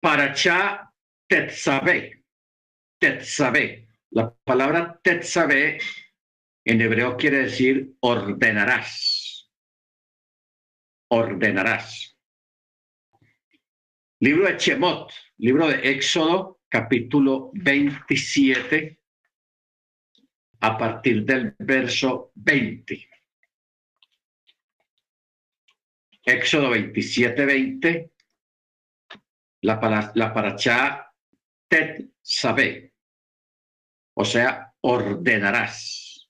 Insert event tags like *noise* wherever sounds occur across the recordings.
Paracha Tetzabé. Tetzabé. La palabra Tetzabé en hebreo quiere decir ordenarás. Ordenarás. Libro de Chemot, libro de Éxodo, capítulo 27, a partir del verso 20. Éxodo 27, 20, la, la paracha tet sabe, o sea, ordenarás.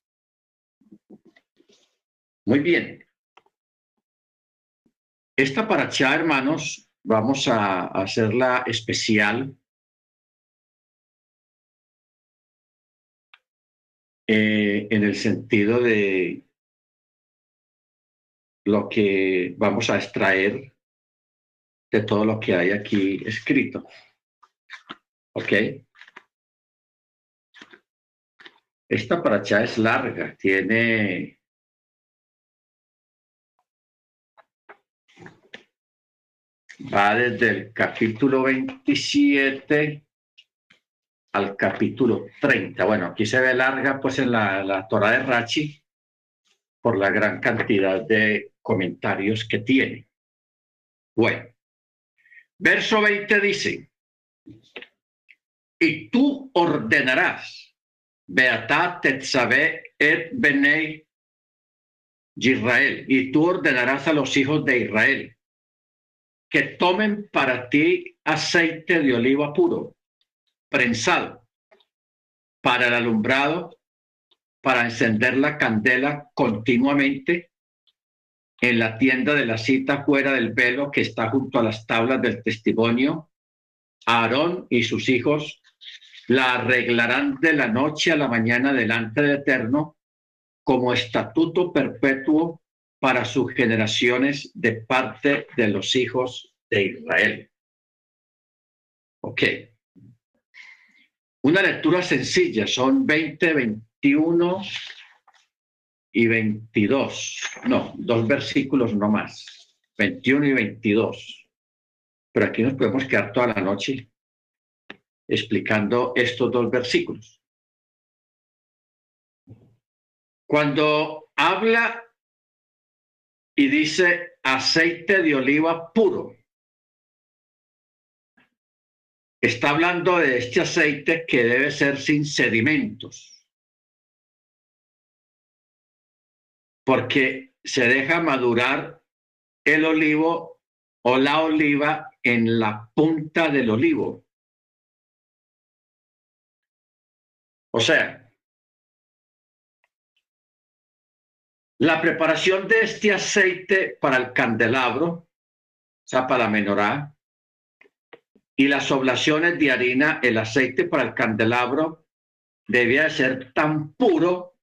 Muy bien. Esta paracha, hermanos, vamos a hacerla especial eh, en el sentido de lo que vamos a extraer de todo lo que hay aquí escrito. ¿Ok? Esta paracha es larga, tiene va desde el capítulo 27 al capítulo 30. Bueno, aquí se ve larga pues en la, la Torah de Rachi por la gran cantidad de comentarios que tiene. Bueno, verso 20 dice, y tú ordenarás, Beatá Tetzabe et Benei Israel, y tú ordenarás a los hijos de Israel que tomen para ti aceite de oliva puro, prensado, para el alumbrado, para encender la candela continuamente en la tienda de la cita fuera del velo que está junto a las tablas del testimonio. Aarón y sus hijos la arreglarán de la noche a la mañana delante del Eterno como estatuto perpetuo para sus generaciones de parte de los hijos de Israel. Ok. Una lectura sencilla, son 20, 21 y 22. No, dos versículos no más. 21 y 22. Pero aquí nos podemos quedar toda la noche explicando estos dos versículos. Cuando habla y dice aceite de oliva puro. Está hablando de este aceite que debe ser sin sedimentos, porque se deja madurar el olivo o la oliva en la punta del olivo. O sea, La preparación de este aceite para el candelabro, o sea, para la menorá, y las oblaciones de harina, el aceite para el candelabro, debía ser tan puro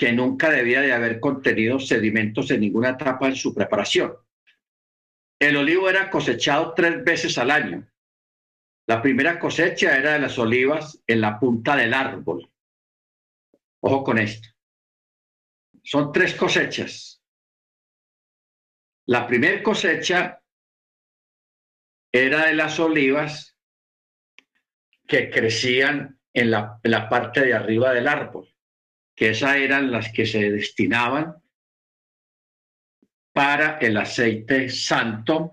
que nunca debía de haber contenido sedimentos en ninguna etapa en su preparación. El olivo era cosechado tres veces al año. La primera cosecha era de las olivas en la punta del árbol. Ojo con esto. Son tres cosechas. La primera cosecha era de las olivas que crecían en la, en la parte de arriba del árbol, que esas eran las que se destinaban para el aceite santo,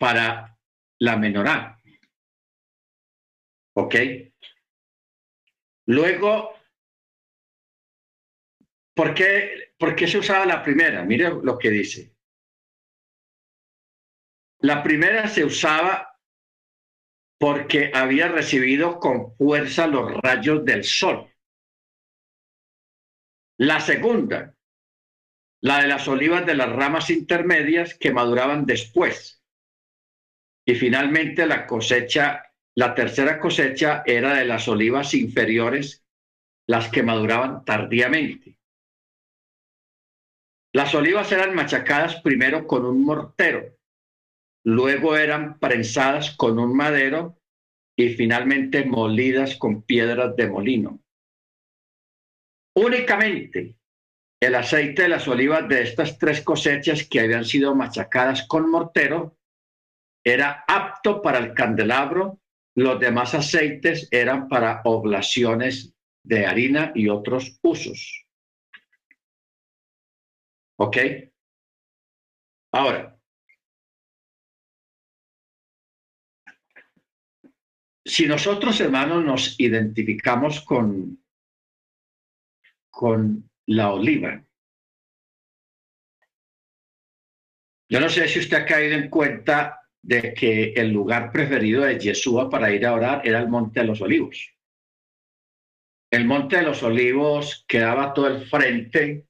para la menorá. ¿Ok? Luego ¿Por qué, ¿Por qué se usaba la primera? Mire lo que dice. La primera se usaba porque había recibido con fuerza los rayos del sol. La segunda, la de las olivas de las ramas intermedias que maduraban después. Y finalmente la cosecha, la tercera cosecha era de las olivas inferiores, las que maduraban tardíamente. Las olivas eran machacadas primero con un mortero, luego eran prensadas con un madero y finalmente molidas con piedras de molino. Únicamente el aceite de las olivas de estas tres cosechas que habían sido machacadas con mortero era apto para el candelabro, los demás aceites eran para oblaciones de harina y otros usos. ¿Ok? Ahora, si nosotros, hermanos, nos identificamos con, con la oliva, yo no sé si usted ha caído en cuenta de que el lugar preferido de Yeshua para ir a orar era el Monte de los Olivos. El Monte de los Olivos quedaba todo el frente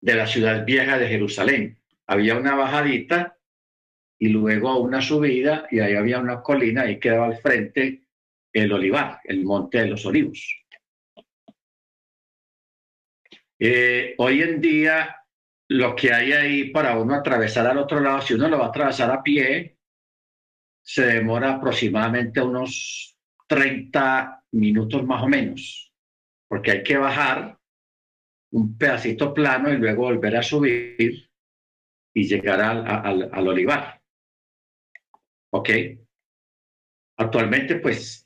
de la ciudad vieja de Jerusalén. Había una bajadita y luego una subida y ahí había una colina y quedaba al frente el olivar, el Monte de los Olivos. Eh, hoy en día lo que hay ahí para uno atravesar al otro lado, si uno lo va a atravesar a pie, se demora aproximadamente unos 30 minutos más o menos, porque hay que bajar un pedacito plano y luego volver a subir y llegar al, al, olivar. ¿Ok? Actualmente, pues,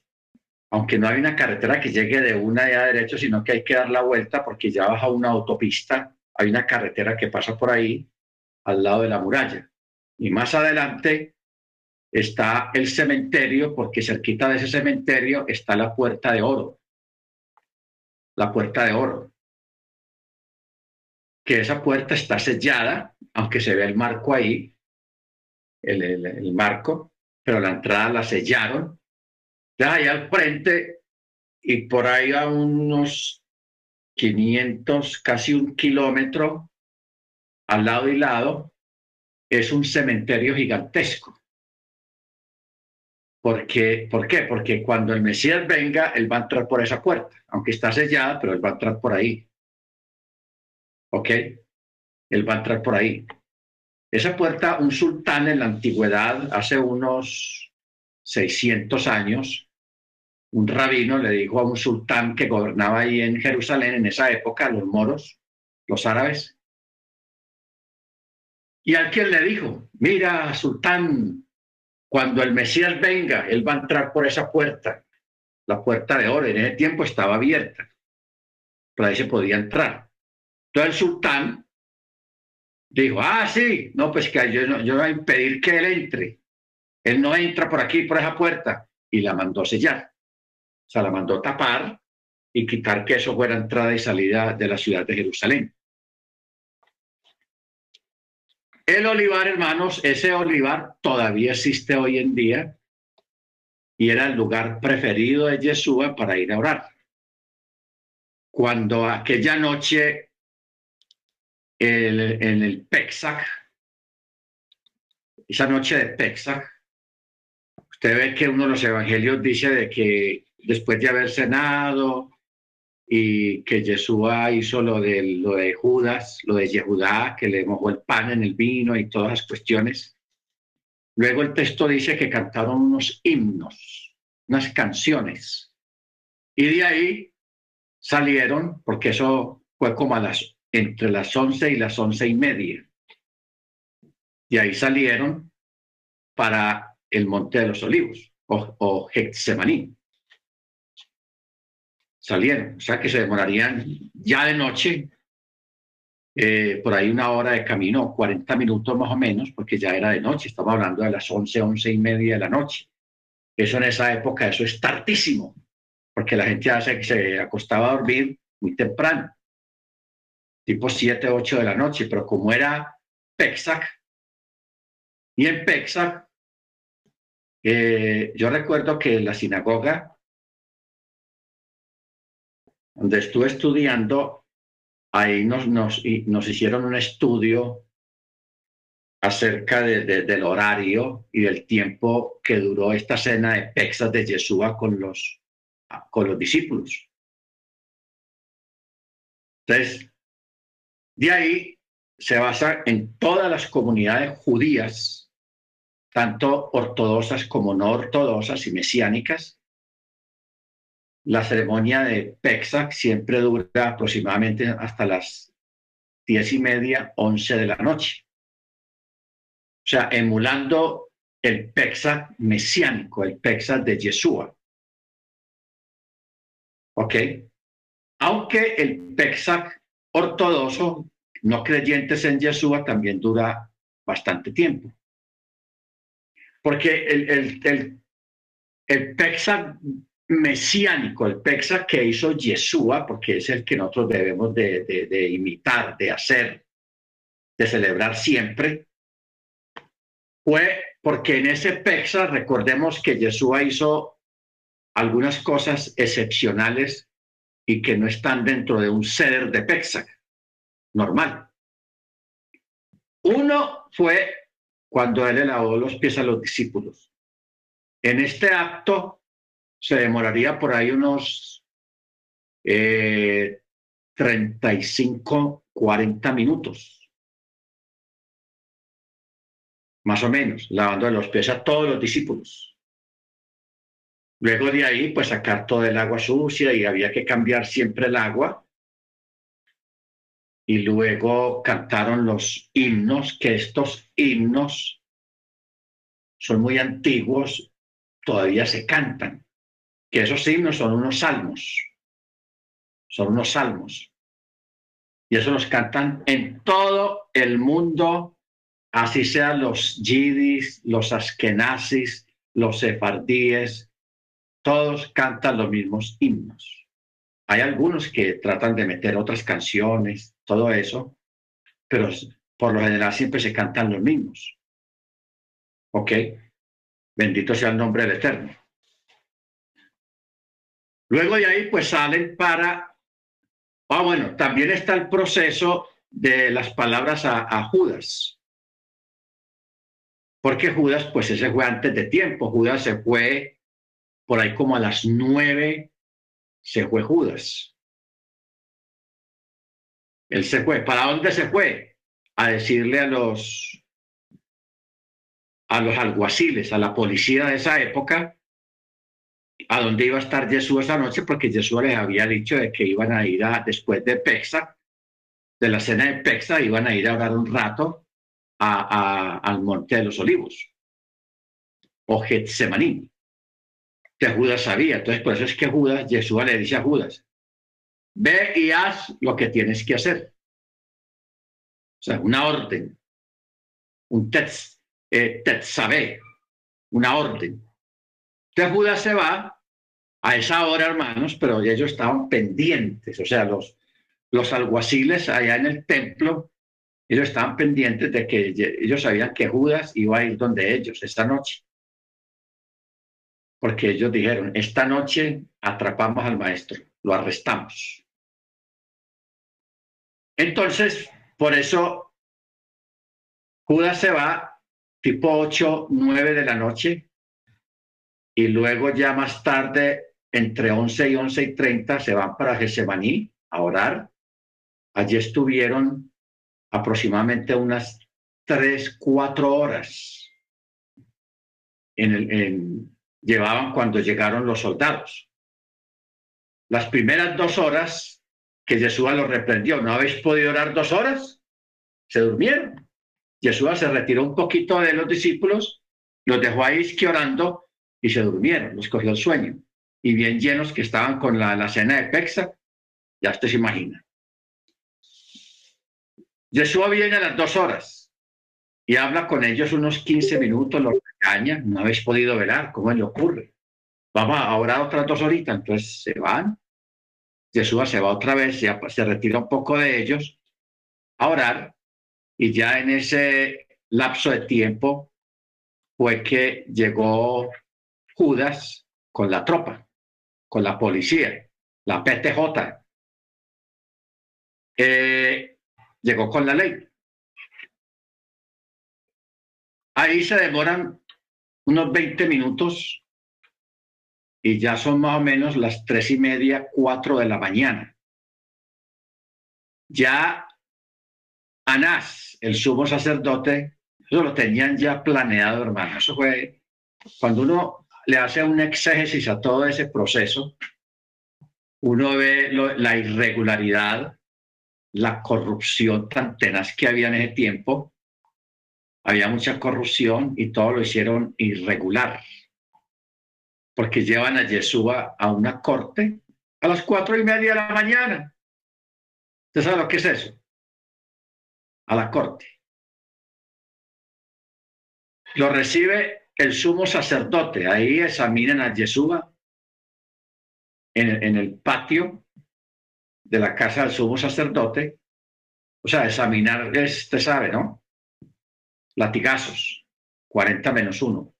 aunque no hay una carretera que llegue de una y a derecho, sino que hay que dar la vuelta porque ya baja una autopista hay una carretera que pasa por ahí al lado de la muralla. Y más adelante está el cementerio, porque cerquita de ese cementerio está la puerta de oro. La puerta de oro. Que esa puerta está sellada, aunque se ve el marco ahí, el, el, marco, pero la entrada la sellaron. Ya ahí al frente y por ahí a unos 500, casi un kilómetro al lado y lado, es un cementerio gigantesco. Porque, ¿Por qué? Porque cuando el Mesías venga, él va a entrar por esa puerta, aunque está sellada, pero él va a entrar por ahí. ¿Ok? Él va a entrar por ahí. Esa puerta, un sultán en la antigüedad, hace unos 600 años, un rabino le dijo a un sultán que gobernaba ahí en Jerusalén en esa época, los moros, los árabes, y al quien le dijo, mira, sultán, cuando el Mesías venga, él va a entrar por esa puerta, la puerta de oro, en ese tiempo estaba abierta, por ahí se podía entrar. Entonces el sultán dijo, ah, sí, no, pues que yo no, yo voy a impedir que él entre. Él no entra por aquí, por esa puerta, y la mandó sellar sea, la mandó tapar y quitar que eso fuera entrada y salida de la ciudad de Jerusalén. El olivar, hermanos, ese olivar todavía existe hoy en día y era el lugar preferido de Yeshua para ir a orar. Cuando aquella noche en el Pexac, esa noche de Pexac, usted ve que uno de los evangelios dice de que después de haber cenado y que Yeshua hizo lo de, lo de Judas, lo de Yehudá, que le mojó el pan en el vino y todas las cuestiones. Luego el texto dice que cantaron unos himnos, unas canciones. Y de ahí salieron, porque eso fue como las, entre las once y las once y media. Y ahí salieron para el Monte de los Olivos o, o Getsemaní salieron, o sea que se demorarían ya de noche, eh, por ahí una hora de camino, 40 minutos más o menos, porque ya era de noche, estamos hablando de las 11, 11 y media de la noche. Eso en esa época, eso es tartísimo, porque la gente ya se, se acostaba a dormir muy temprano, tipo 7, 8 de la noche, pero como era Pexac, y en Pexac, eh, yo recuerdo que la sinagoga donde estuve estudiando, ahí nos, hicieron un estudio acerca de, del horario y del tiempo que duró esta cena de Pexas de Yeshua con los, con los discípulos. Entonces, de ahí se basa en todas las comunidades judías, tanto ortodoxas como no ortodoxas y mesiánicas, la ceremonia de Pexac siempre dura aproximadamente hasta las diez y media, once de la noche. O sea, emulando el Pesach mesiánico, el Pesach de Yeshua. ¿Ok? Aunque el Pesach ortodoxo, no creyentes en Yeshua, también dura bastante tiempo. Porque el, el, el, el Pesach mesiánico, el Pesach que hizo Yeshua, porque es el que nosotros debemos de, de, de imitar, de hacer, de celebrar siempre, fue porque en ese Pexa, recordemos que Yeshua hizo algunas cosas excepcionales y que no están dentro de un ceder de Pexa normal. Uno fue cuando él le lavó los pies a los discípulos. En este acto se demoraría por ahí unos eh, 35, 40 minutos más o menos, lavando los pies a todos los discípulos. Luego de ahí, pues sacar todo el agua sucia y había que cambiar siempre el agua. Y luego cantaron los himnos, que estos himnos son muy antiguos, todavía se cantan, que esos himnos son unos salmos, son unos salmos. Y eso los cantan en todo el mundo así sean los yidis, los askenazis, los sefardíes, todos cantan los mismos himnos. Hay algunos que tratan de meter otras canciones, todo eso, pero por lo general siempre se cantan los mismos. ¿Ok? Bendito sea el nombre del Eterno. Luego de ahí, pues salen para... Ah, bueno, también está el proceso de las palabras a, Judas. Porque Judas, pues ese fue antes de tiempo. Judas se fue por ahí como a las nueve, se fue Judas. Él se fue. ¿Para dónde se fue? A decirle a los a los alguaciles, a la policía de esa época, a dónde iba a estar Jesús esa noche, porque Jesús les había dicho de que iban a ir a, después de Pexa, de la cena de Pexa, iban a ir a orar un rato al Monte de los Olivos o Getsemaní, que Judas sabía. Entonces, por eso es que Judas, Jesús le dice a Judas, ve y haz lo que tienes que hacer. O sea, una orden, un tetz, eh, sabe una orden. Entonces Judas se va a esa hora, hermanos, pero ellos estaban pendientes, o sea, los, los alguaciles allá en el templo ellos estaban pendientes de que ellos sabían que Judas iba a ir donde ellos esta noche. Porque ellos dijeron, esta noche atrapamos al maestro, lo arrestamos. Entonces, por eso, Judas se va tipo 8, 9 de la noche y luego ya más tarde, entre 11 y 11 y 30, se van para Gesemaní a orar. Allí estuvieron aproximadamente unas tres, cuatro horas en el, llevaban cuando llegaron los soldados. Las primeras dos horas que Jesús los reprendió, ¿no habéis podido orar dos horas? Se durmieron. Jesús se retiró un poquito de los discípulos, los dejó ahí orando y se durmieron, los cogió el sueño. Y bien llenos que estaban con la, la cena de Pexa, ya usted se imagina. Yeshua viene a las dos horas y habla con ellos unos 15 minutos, los regaña, no habéis podido velar, ¿cómo le ocurre? Vamos a orar otras dos horitas, entonces se van. Yeshua se va otra vez, se, se retira un poco de ellos a orar y ya en ese lapso de tiempo fue que llegó Judas con la tropa, con la policía, la PTJ. Llegó con la ley. Ahí se demoran unos 20 minutos y ya son más o menos las tres y media, cuatro de la mañana. Ya Anás, el sumo sacerdote, eso lo tenían ya planeado, hermano. Eso fue cuando uno le hace un exégesis a todo ese proceso, uno ve la irregularidad, la corrupción tan tenaz que había en ese tiempo, había mucha corrupción y todo lo hicieron irregular, porque llevan a Yeshua a una corte a las cuatro y media de la mañana. ¿Usted sabe lo que es eso? A la corte. Lo recibe el sumo sacerdote. Ahí examinan a Yeshua en, el patio de la casa del sumo sacerdote. O sea, examinar, usted sabe, ¿no? Latigazos, 40 menos 1.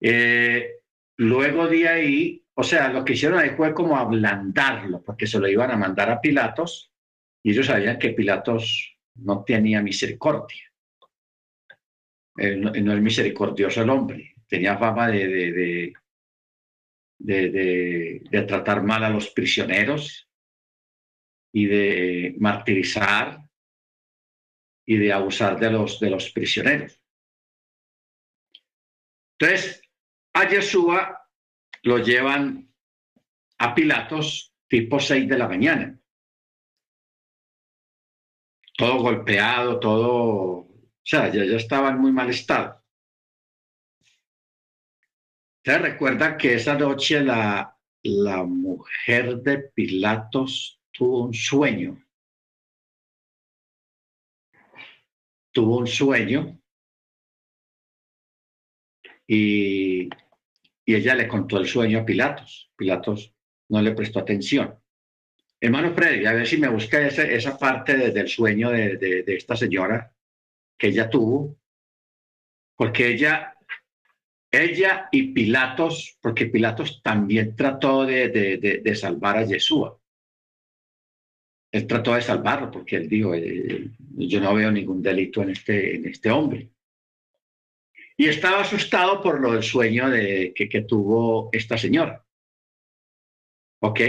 Eh, luego de ahí, o sea, lo que hicieron ahí fue como ablandarlo, porque se lo iban a mandar a Pilatos y ellos sabían que Pilatos no tenía misericordia. No, es misericordioso el hombre, tenía fama de, de, tratar mal a los prisioneros y de martirizar y de abusar de los, de los prisioneros. Entonces, a Yeshua lo llevan a Pilatos tipo 6 de la mañana. Todo golpeado, todo, sea, ya, ya estaba en muy mal estado. ¿Se recuerda que esa noche la, la mujer de Pilatos tuvo un sueño? Tuvo un sueño y, y ella le contó el sueño a Pilatos. Pilatos no le prestó atención. Hermano Freddy, a ver si me busca esa parte del sueño de, de, esta señora que ella tuvo, porque ella ella y Pilatos, porque Pilatos también trató de, salvar a Yeshua. Él trató de salvarlo porque él dijo, eh, yo no veo ningún delito en este, en este hombre. Y estaba asustado por lo del sueño de, que, que tuvo esta señora. ¿Ok?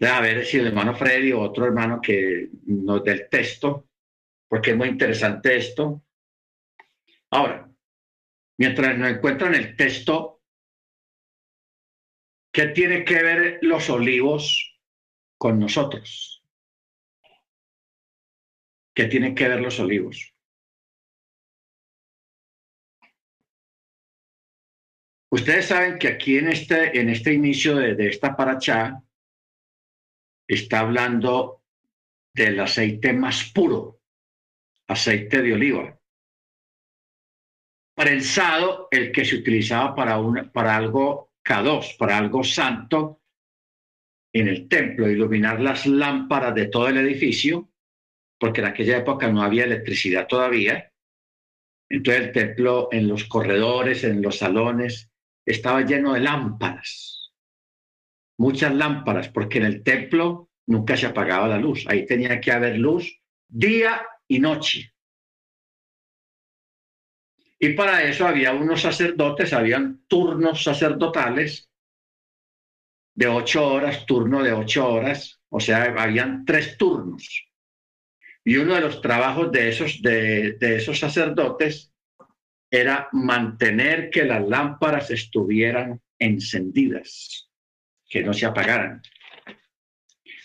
A ver si el hermano Freddy o otro hermano que nos dé el texto, porque es muy interesante esto. Ahora, mientras nos encuentran el texto, ¿qué tiene que ver los olivos con nosotros? ¿Qué tienen que ver los olivos? Ustedes saben que aquí en este, en este inicio de, de esta paracha está hablando del aceite más puro, aceite de oliva. Prensado el que se utilizaba para, un, para algo K2, para algo santo en el templo, iluminar las lámparas de todo el edificio, porque en aquella época no había electricidad todavía. Entonces el templo en los corredores, en los salones, estaba lleno de lámparas, muchas lámparas, porque en el templo nunca se apagaba la luz, ahí tenía que haber luz día y noche. Y para eso había unos sacerdotes, habían turnos sacerdotales de ocho horas, turno de ocho horas, o sea, habían tres turnos. Y uno de los trabajos de esos, de, de esos sacerdotes era mantener que las lámparas estuvieran encendidas, que no se apagaran.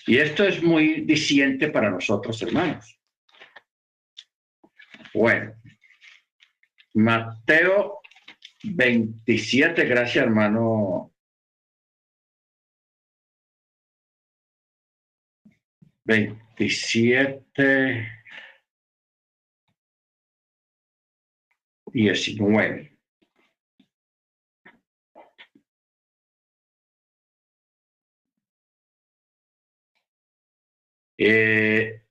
Y esto es muy diciente para nosotros, hermanos. Bueno, Mateo 27, gracias hermano. 27, 19. Eh,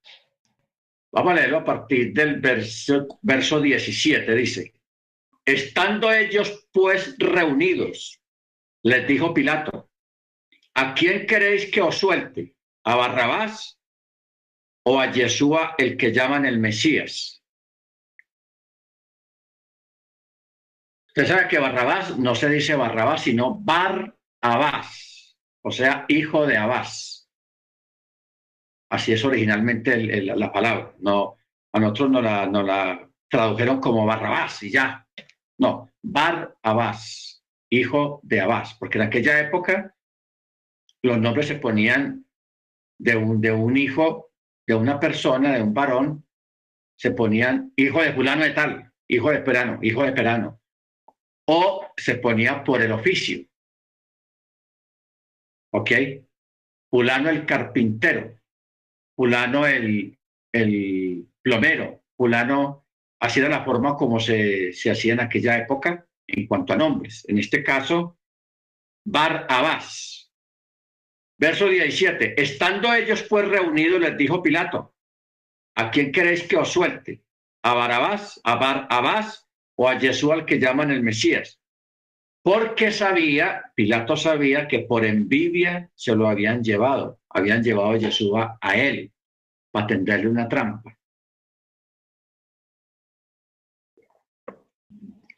Vamos a leerlo a partir del verso, verso 17. Dice, estando ellos pues reunidos, les dijo Pilato, ¿a quién queréis que os suelte? ¿A Barrabás o a Yeshua el que llaman el Mesías? Usted sabe que Barrabás no se dice Barrabás, sino Bar Abás, o sea, hijo de Abás. Así es originalmente la palabra. No, a nosotros no la, no la tradujeron como Barrabás y ya. No, Bar Abás, hijo de Abás, porque en aquella época los nombres se ponían de un, de un hijo, de una persona, de un varón, se ponían hijo de fulano de tal, hijo de perano, hijo de perano, o se ponía por el oficio. ¿Ok? Fulano el carpintero, fulano el, plomero, fulano, así era la forma como se, se hacía en aquella época en cuanto a nombres. En este caso, Bar Abbas. Verso 17. Estando ellos pues reunidos, les dijo Pilato, ¿a quién queréis que os suelte? ¿A Barabás, a Bar Abbas o a Jesús al que llaman el Mesías? Porque sabía, Pilato sabía que por envidia se lo habían llevado, habían llevado a Jesús a él para tenderle una trampa.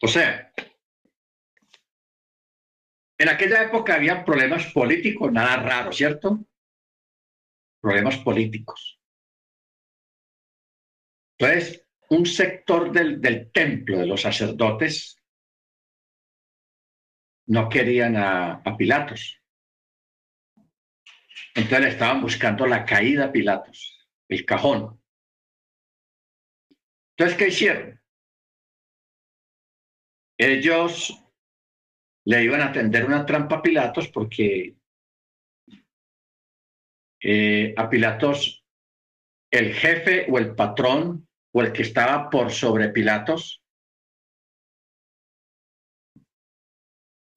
O sea, en aquella época había problemas políticos, nada raro, ¿cierto? Problemas políticos. Entonces, un sector del, templo de los sacerdotes no querían a, Pilatos. Entonces estaban buscando la caída a Pilatos, el cajón. Entonces, ¿qué hicieron? Ellos le iban a tender una trampa a Pilatos porque eh, a Pilatos el jefe o el patrón o el que estaba por sobre Pilatos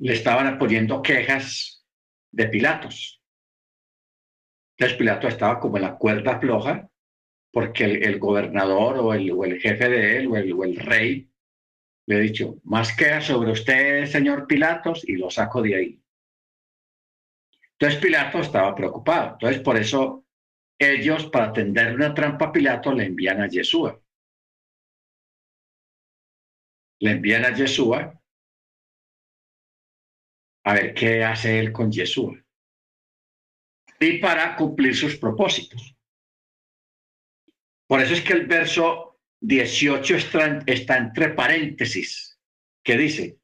le estaban poniendo quejas de Pilatos. Entonces Pilato estaba como en la cuerda floja porque el, gobernador o el, o el, jefe de él o el, o el rey le he dicho, más queda sobre usted, señor Pilatos, y lo saco de ahí. Entonces Pilato estaba preocupado. Entonces por eso ellos, para tender una trampa a Pilato, le envían a Yeshua. Le envían a Yeshua a ver qué hace él con Yeshua. Y para cumplir sus propósitos. Por eso es que el verso 18 está, entre paréntesis, que dice,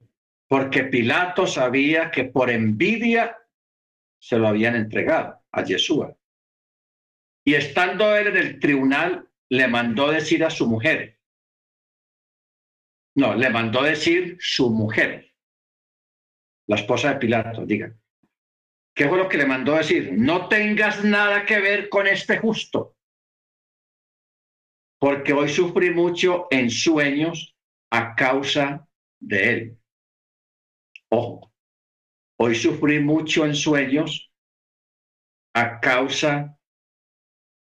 porque Pilato sabía que por envidia se lo habían entregado a Yeshua. Y estando él en el tribunal, le mandó decir a su mujer, no, le mandó decir su mujer, la esposa de Pilato, diga, ¿qué fue lo que le mandó decir? No tengas nada que ver con este justo porque hoy sufrí mucho en sueños a causa de él. Ojo, hoy sufrí mucho en sueños a causa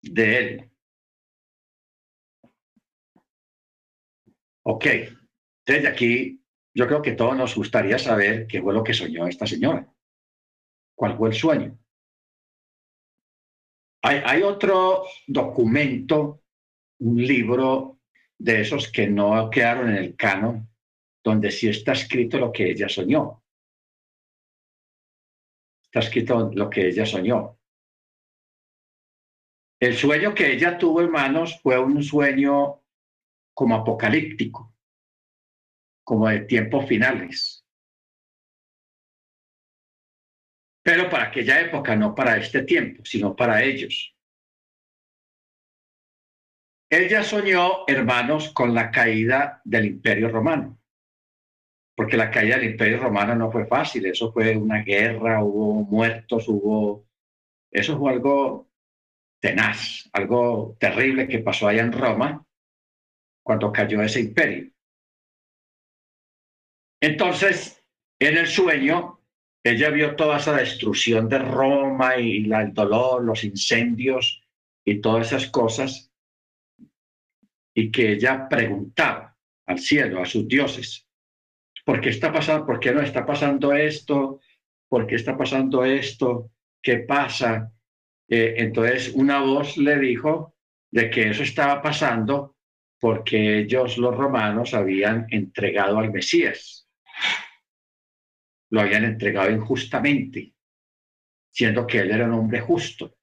de él. Ok, desde aquí yo creo que todos nos gustaría saber qué fue lo que soñó esta señora. ¿Cuál fue el sueño? Hay, hay otro documento un libro de esos que no quedaron en el canon, donde sí está escrito lo que ella soñó. Está escrito lo que ella soñó. El sueño que ella tuvo, hermanos, fue un sueño como apocalíptico, como de tiempos finales. Pero para aquella época, no para este tiempo, sino para ellos. Ella soñó, hermanos, con la caída del imperio romano, porque la caída del imperio romano no fue fácil, eso fue una guerra, hubo muertos, hubo... Eso fue algo tenaz, algo terrible que pasó allá en Roma cuando cayó ese imperio. Entonces, en el sueño, ella vio toda esa destrucción de Roma y el dolor, los incendios y todas esas cosas y que ella preguntaba al cielo, a sus dioses, ¿por qué está pasando? ¿Por qué no está pasando esto? ¿Por qué está pasando esto? ¿Qué pasa? Eh, entonces una voz le dijo de que eso estaba pasando porque ellos, los romanos, habían entregado al Mesías. Lo habían entregado injustamente, siendo que él era un hombre justo.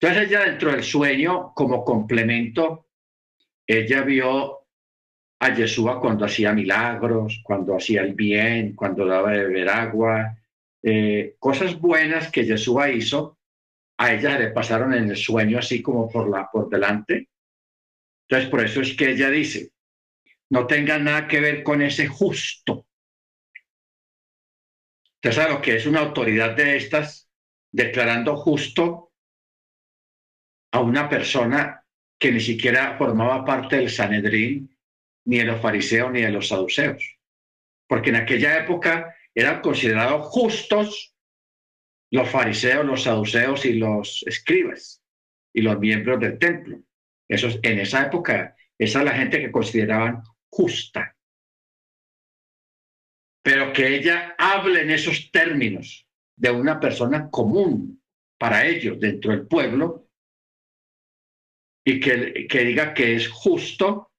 Entonces ella dentro del sueño, como complemento, ella vio a Yeshua cuando hacía milagros, cuando hacía el bien, cuando daba de beber agua, eh, cosas buenas que Yeshua hizo, a ella le pasaron en el sueño así como por, la, por delante. Entonces, por eso es que ella dice, no tenga nada que ver con ese justo. Sabe que es una autoridad de estas declarando justo a una persona que ni siquiera formaba parte del Sanedrín, ni de los fariseos, ni de los saduceos. Porque en aquella época eran considerados justos los fariseos, los saduceos y los escribas y los miembros del templo. Eso, en esa época, esa es la gente que consideraban justa. Pero que ella hable en esos términos de una persona común para ellos dentro del pueblo y que, que diga que es justo.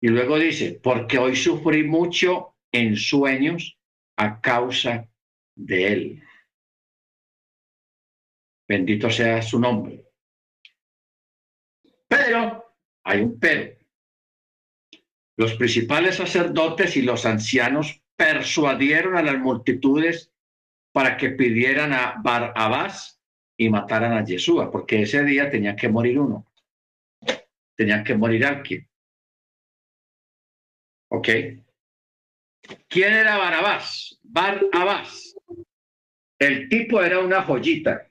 Y luego dice, porque hoy sufrí mucho en sueños a causa de él. Bendito sea su nombre. Pero, hay un pero. Los principales sacerdotes y los ancianos persuadieron a las multitudes para que pidieran a Barabás y mataran a Yeshua, porque ese día tenía que morir uno. Tenía que morir alguien. ¿Ok? ¿Quién era Barabás? Barabás. El tipo era una joyita.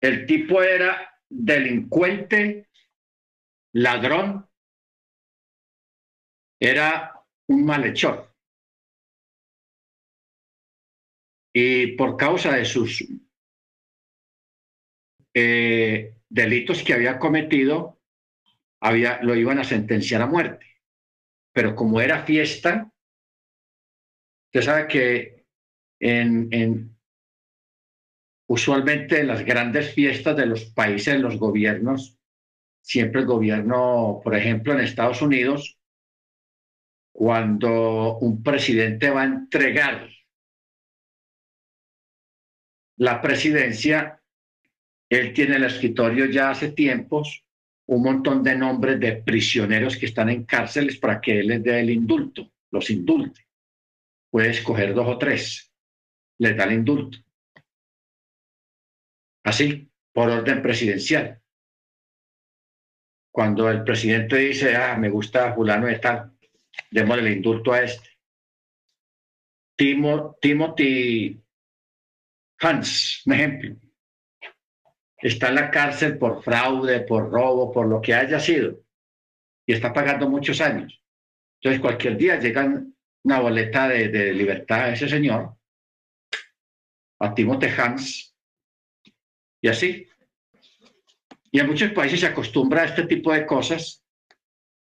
El tipo era delincuente, ladrón, era un malhechor. Y por causa de sus eh, delitos que había cometido, había, lo iban a sentenciar a muerte. Pero como era fiesta, usted sabe que en, en, usualmente en las grandes fiestas de los países, los gobiernos, siempre el gobierno, por ejemplo, en Estados Unidos, cuando un presidente va a entregar la presidencia, él tiene el escritorio ya hace tiempos un montón de nombres de prisioneros que están en cárceles para que él les dé el indulto, los indulte. Puede escoger dos o tres, les da el indulto así, por orden presidencial. Cuando el presidente dice, ah, me gusta fulano de tal, démosle el indulto a este. Timothy Hans, un ejemplo, está en la cárcel por fraude, por robo, por lo que haya sido, y está pagando muchos años. Entonces, cualquier día llega una boleta de, de libertad a ese señor, a Timothy Hans, y así. Y en muchos países se acostumbra a este tipo de cosas,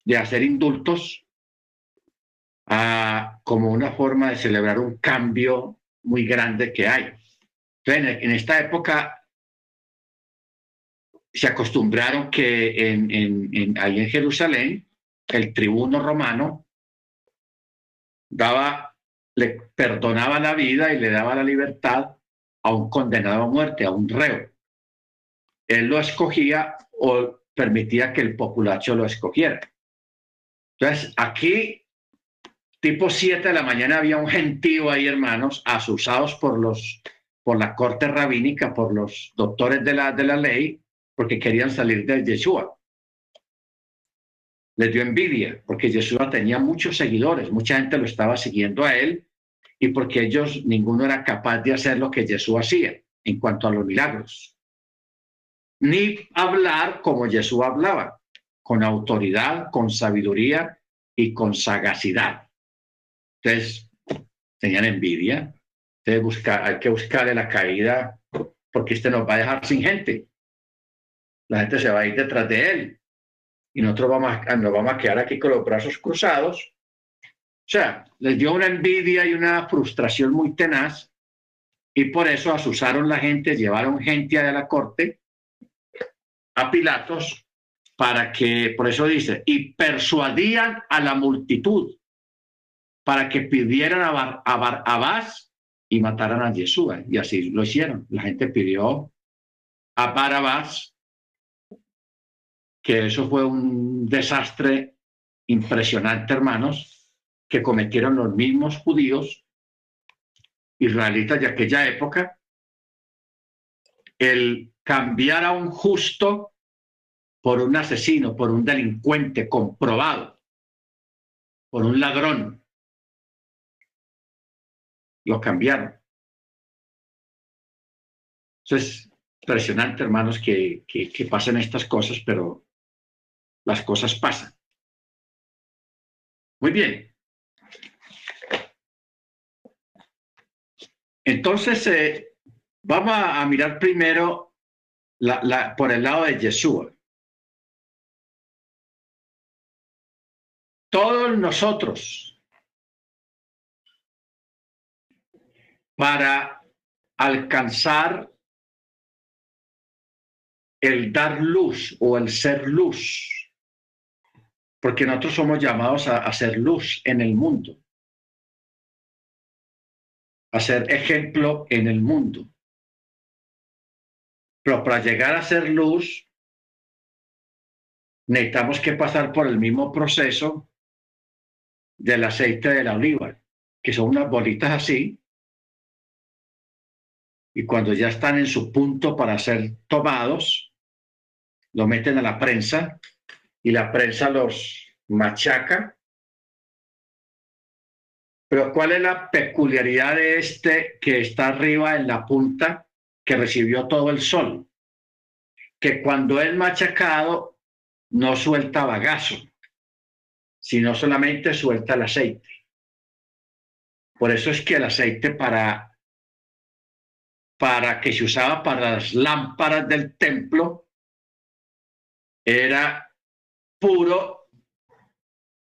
de hacer indultos, como una forma de celebrar un cambio muy grande que hay. Entonces, en esta época se acostumbraron que en, ahí en Jerusalén el tribuno romano daba, le perdonaba la vida y le daba la libertad a un condenado a muerte, a un reo él lo escogía o permitía que el populacho lo escogiera. Entonces, aquí, tipo 7 de la mañana, había un gentío ahí, hermanos, asusados por, los, por la corte rabínica, por los doctores de la, de la ley, porque querían salir de Yeshua. Les dio envidia, porque Yeshua tenía muchos seguidores, mucha gente lo estaba siguiendo a él, y porque ellos, ninguno era capaz de hacer lo que Jesús hacía en cuanto a los milagros ni hablar como Jesús hablaba, con autoridad, con sabiduría y con sagacidad. Entonces, tenían envidia. Hay que buscarle la caída porque este nos va a dejar sin gente. La gente se va a ir detrás de él y nosotros vamos a, nos vamos a quedar aquí con los brazos cruzados. O sea, les dio una envidia y una frustración muy tenaz y por eso asusaron la gente, llevaron gente a la corte a Pilatos para que, por eso dice, y persuadían a la multitud para que pidieran a, Bar, a y mataran a Yeshua. Y así lo hicieron. La gente pidió a Barabás, que eso fue un desastre impresionante, hermanos, que cometieron los mismos judíos israelitas de aquella época, el cambiar a un justo por un asesino, por un delincuente comprobado, por un ladrón. Lo cambiaron. Eso es impresionante, hermanos, que, que, pasen estas cosas, pero las cosas pasan. Muy bien. Entonces, eh, vamos a, mirar primero la, por el lado de Yeshua. Todos nosotros, para alcanzar el dar luz o el ser luz, porque nosotros somos llamados a, a ser luz en el mundo a ser ejemplo en el mundo. Pero para llegar a ser luz, necesitamos que pasar por el mismo proceso del aceite de la oliva, que son unas bolitas así, y cuando ya están en su punto para ser tomados, lo meten a la prensa y la prensa los machaca pero ¿cuál es la peculiaridad de este que está arriba en la punta que recibió todo el sol? Que cuando es machacado no suelta bagazo, sino solamente suelta el aceite. Por eso es que el aceite para, para que se usaba para las lámparas del templo era puro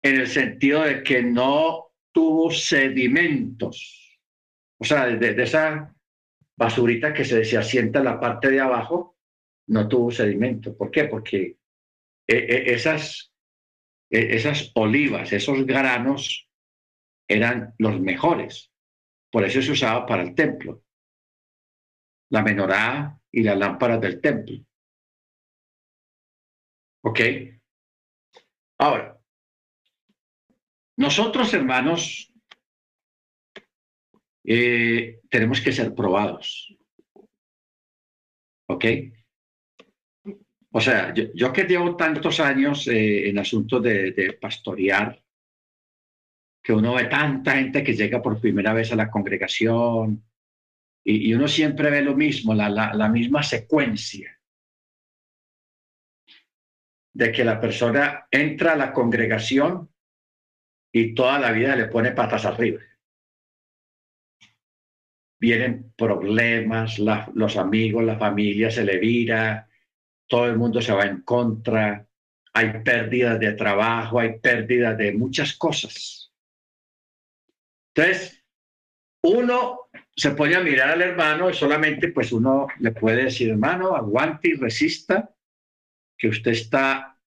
en el sentido de que no tuvo sedimentos. O sea, de, esa basurita que se, asienta en la parte de abajo, no tuvo sedimento. ¿Por qué? Porque e, e, esas, e, esas olivas, esos granos eran los mejores. Por eso se usaba para el templo. La menorá y las lámparas del templo. ¿Ok? Ahora, nosotros, hermanos, eh, tenemos que ser probados. ¿Ok? O sea, yo, que llevo tantos años eh, en asuntos de, pastorear, que uno ve tanta gente que llega por primera vez a la congregación y, uno siempre ve lo mismo, la misma secuencia de que la persona entra a la congregación y toda la vida le pone patas arriba. Vienen problemas, los amigos, la familia se le vira, todo el mundo se va en contra, hay pérdidas de trabajo, hay pérdidas de muchas cosas. Entonces, uno se pone a mirar al hermano y solamente pues uno le puede decir, hermano, aguante y resista, que usted está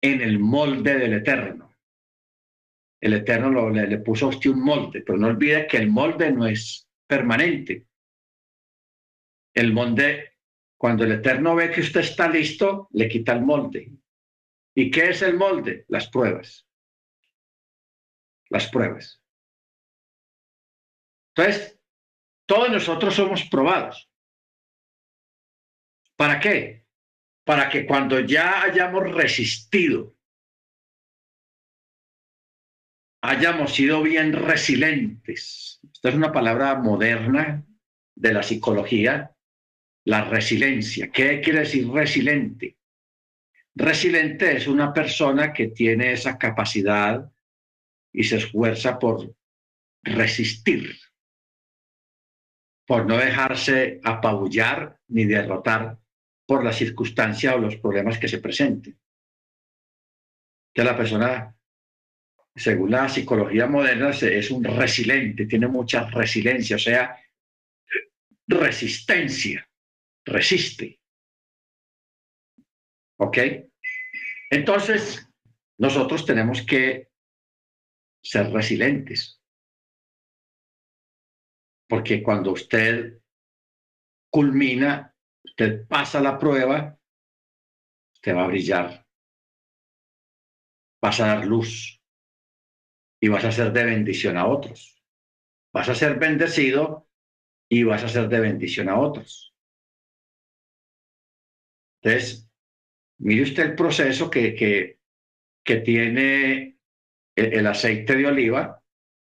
en el molde del eterno el Eterno le, puso a usted un molde, pero no olvide que el molde no es permanente. El molde, cuando el Eterno ve que usted está listo, le quita el molde. ¿Y qué es el molde? Las pruebas. Las pruebas. Entonces, todos nosotros somos probados. ¿Para qué? Para que cuando ya hayamos resistido hayamos sido bien resilientes. Esta es una palabra moderna de la psicología, la resiliencia. ¿Qué quiere decir resiliente? Resiliente es una persona que tiene esa capacidad y se esfuerza por resistir, por no dejarse apabullar ni derrotar por la circunstancia o los problemas que se presenten. Que la persona según la psicología moderna, es un resiliente, tiene mucha resiliencia, o sea, resistencia, resiste. ¿Ok? Entonces, nosotros tenemos que ser resilientes. Porque cuando usted culmina, usted pasa la prueba, usted va a brillar, va a dar luz y vas a ser de bendición a otros. Vas a ser bendecido y vas a ser de bendición a otros. Entonces, Mire usted el proceso que, que, que tiene el, aceite de oliva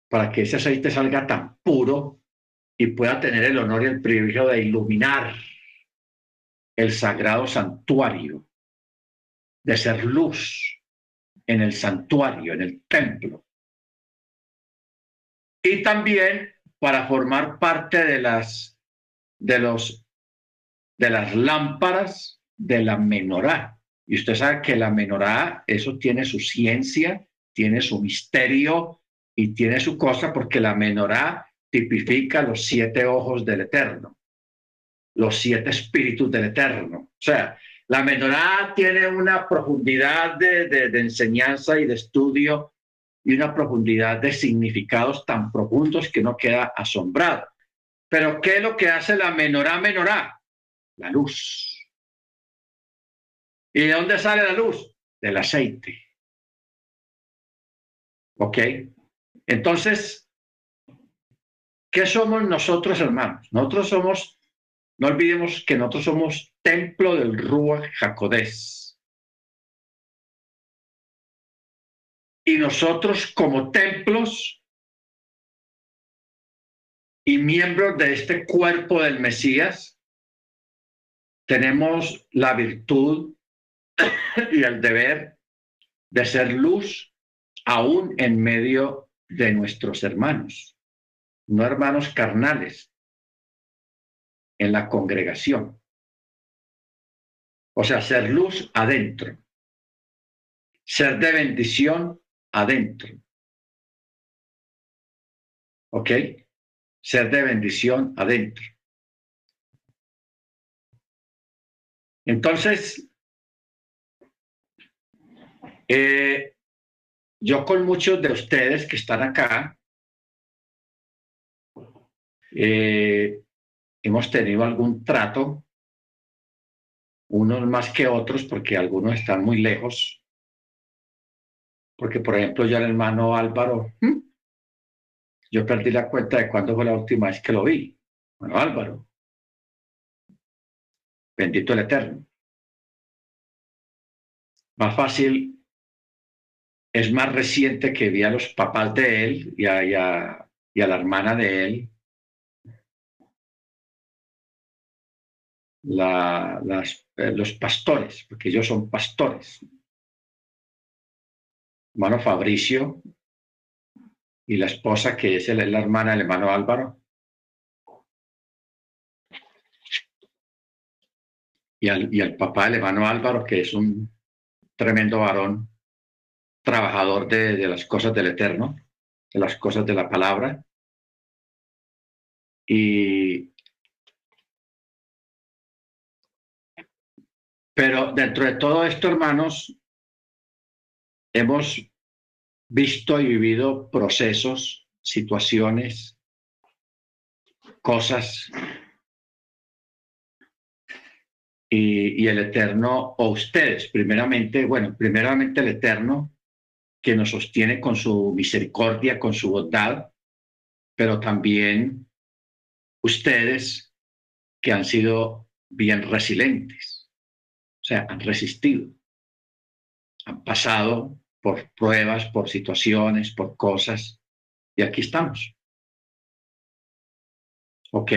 para que ese aceite salga tan puro y pueda tener el honor y el privilegio de iluminar el sagrado santuario, de ser luz en el santuario, en el templo. Y también para formar parte de las de los de las lámparas de la menorá. Y usted sabe que la menorá, eso tiene su ciencia, tiene su misterio y tiene su cosa, porque la menorá tipifica los siete ojos del Eterno, los siete espíritus del Eterno. O sea, la menorá tiene una profundidad de, de enseñanza y de estudio y una profundidad de significados tan profundos que no queda asombrado. Pero ¿qué es lo que hace la menorá menorá? La luz. ¿Y de dónde sale la luz? Del aceite. ¿Ok? Entonces, ¿qué somos nosotros, hermanos? Nosotros somos, no olvidemos que nosotros somos templo del Ruach Jacodés. Y nosotros como templos y miembros de este cuerpo del Mesías, tenemos la virtud *coughs* y el deber de ser luz aún en medio de nuestros hermanos, no hermanos carnales, en la congregación. O sea, ser luz adentro, ser de bendición adentro. ¿Ok? Ser de bendición adentro. Entonces, eh, yo con muchos de ustedes que están acá, eh, hemos tenido algún trato, unos más que otros, porque algunos están muy lejos. Porque, por ejemplo, yo el hermano Álvaro, yo perdí la cuenta de cuándo fue la última vez que lo vi. Bueno, Álvaro, bendito el Eterno. Más fácil es más reciente que vi a los papás de él y a, y a, la hermana de él. Las, eh, los pastores, porque ellos son pastores. Hermano Fabricio y la esposa que es la hermana del hermano Álvaro. Y al, y al papá del hermano Álvaro, que es un tremendo varón trabajador de, las cosas del Eterno, de las cosas de la palabra. Y Pero dentro de todo esto, hermanos, hemos visto y vivido procesos, situaciones, cosas. Y, el Eterno, o ustedes, primeramente, bueno, primeramente el Eterno, que nos sostiene con su misericordia, con su bondad, pero también ustedes que han sido bien resilientes, sea, han resistido, han pasado por pruebas, por situaciones, por cosas, y aquí estamos. ¿Ok?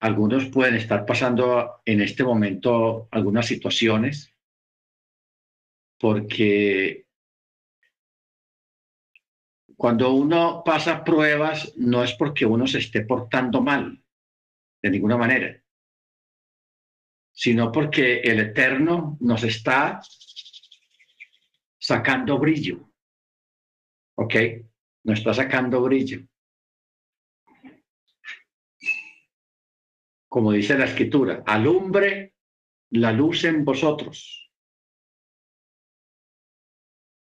Algunos pueden estar pasando en este momento algunas situaciones porque cuando uno pasa pruebas, no es porque uno se esté portando mal, de ninguna manera, sino porque el Eterno nos está sacando brillo. ¿Ok? Nos está sacando brillo. Como dice la escritura, alumbre la luz en vosotros,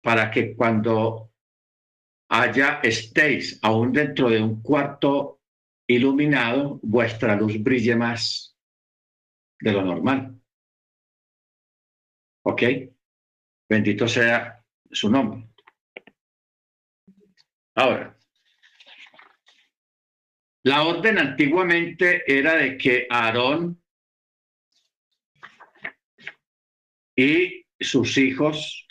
para que cuando allá estéis aún dentro de un cuarto iluminado, vuestra luz brille más de lo normal. ¿Ok? Bendito sea su nombre. Ahora, la orden antiguamente era de que Aarón y sus hijos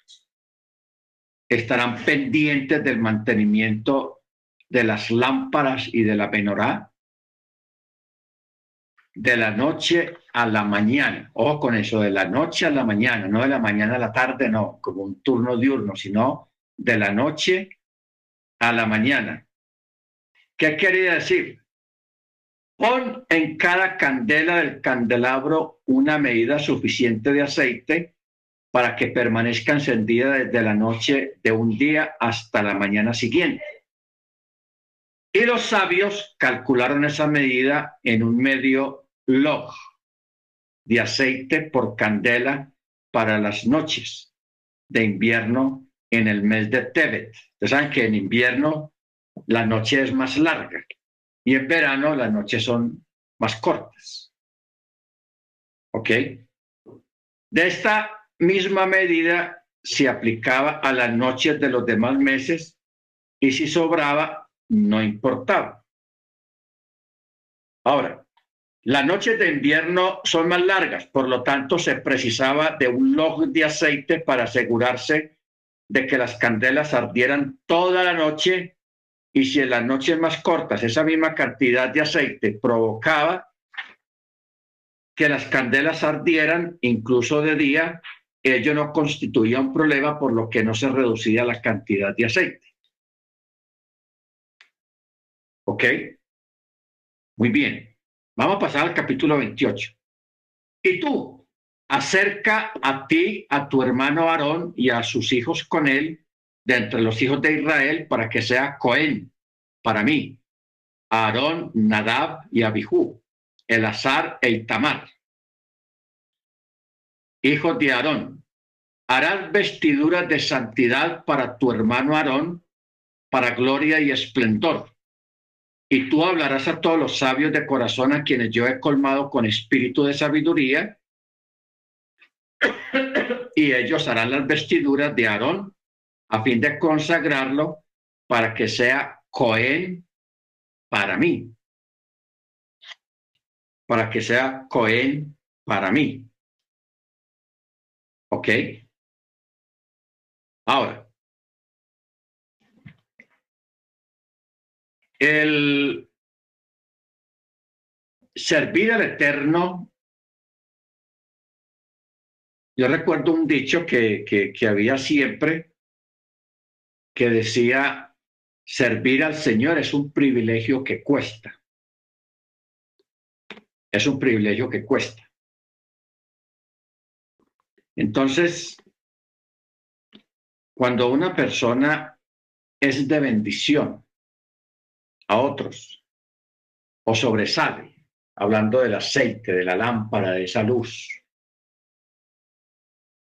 estarán pendientes del mantenimiento de las lámparas y de la menorá de la noche a la mañana. Ojo con eso, de la noche a la mañana, no de la mañana a la tarde, no, como un turno diurno, sino de la noche a la mañana. ¿Qué quería decir? Pon en cada candela del candelabro una medida suficiente de aceite para que permanezca encendida desde la noche de un día hasta la mañana siguiente. Y los sabios calcularon esa medida en un medio log de aceite por candela para las noches de invierno en el mes de Tebet. Ustedes saben que en invierno la noche es más larga y en verano las noches son más cortas. ¿Ok? De esta misma medida se aplicaba a las noches de los demás meses y si sobraba, no importaba. Ahora, las noches de invierno son más largas, por lo tanto se precisaba de un log de aceite para asegurarse de que las candelas ardieran toda la noche y si en las noches más cortas esa misma cantidad de aceite provocaba que las candelas ardieran incluso de día, ello no constituía un problema por lo que no se reducía la cantidad de aceite. ¿Ok? Muy bien. Vamos a pasar al capítulo 28. Y tú, acerca a ti, a tu hermano Aarón y a sus hijos con él, de entre los hijos de Israel para que sea Cohen para mí, Aarón, Nadab y Abihu, Elazar e Itamar. Hijos de Aarón, harás vestiduras de santidad para tu hermano Aarón, para gloria y esplendor. Y tú hablarás a todos los sabios de corazón a quienes yo he colmado con espíritu de sabiduría, *coughs* y ellos harán las vestiduras de Aarón a fin de consagrarlo para que sea Cohen para mí. Para que sea Cohen para mí. ¿Ok? Ahora, el servir al Eterno, yo recuerdo un dicho que, que, había siempre que decía, servir al Señor es un privilegio que cuesta. Es un privilegio que cuesta. Entonces, cuando una persona es de bendición a otros o sobresale, hablando del aceite, de la lámpara, de esa luz,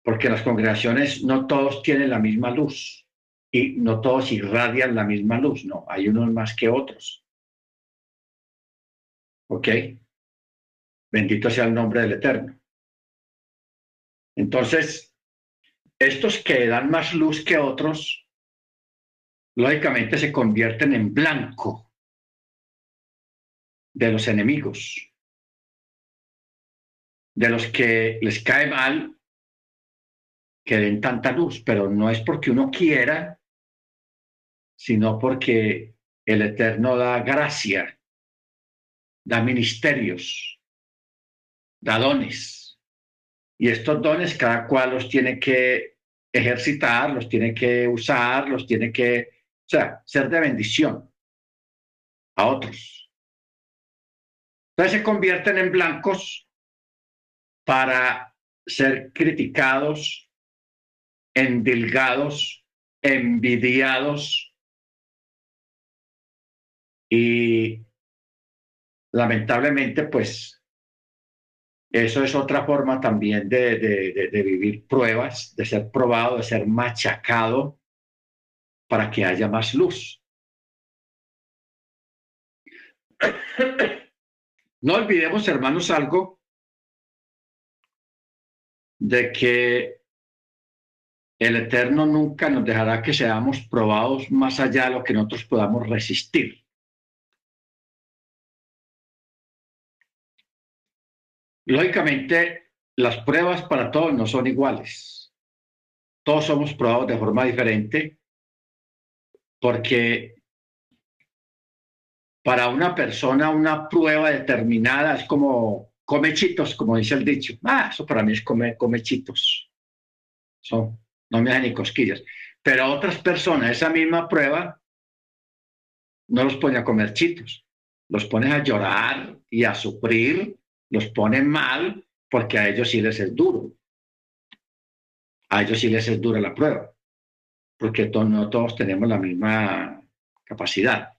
porque las congregaciones no todos tienen la misma luz y no todos irradian la misma luz, no, hay unos más que otros. ¿Ok? Bendito sea el nombre del Eterno. Entonces, estos que dan más luz que otros, lógicamente se convierten en blanco de los enemigos, de los que les cae mal que den tanta luz, pero no es porque uno quiera, sino porque el Eterno da gracia, da ministerios, da dones. Y estos dones cada cual los tiene que ejercitar, los tiene que usar, los tiene que, o sea, ser de bendición a otros. Entonces se convierten en blancos para ser criticados, endilgados, envidiados y lamentablemente pues eso es otra forma también de, de, vivir pruebas, de ser probado, de ser machacado para que haya más luz. No olvidemos, hermanos, algo de que el Eterno nunca nos dejará que seamos probados más allá de lo que nosotros podamos resistir. Lógicamente, las pruebas para todos no son iguales. todos somos probados de forma diferente porque para una persona una prueba determinada es como come chitos, como dice el dicho. Ah, eso para mí es come, come chitos. Son, no me hacen ni cosquillas. Pero a otras personas esa misma prueba no los pone a comer chitos, los pone a llorar y a sufrir, los pone mal porque a ellos sí les es duro. A ellos sí les es dura la prueba, porque no todos tenemos la misma capacidad.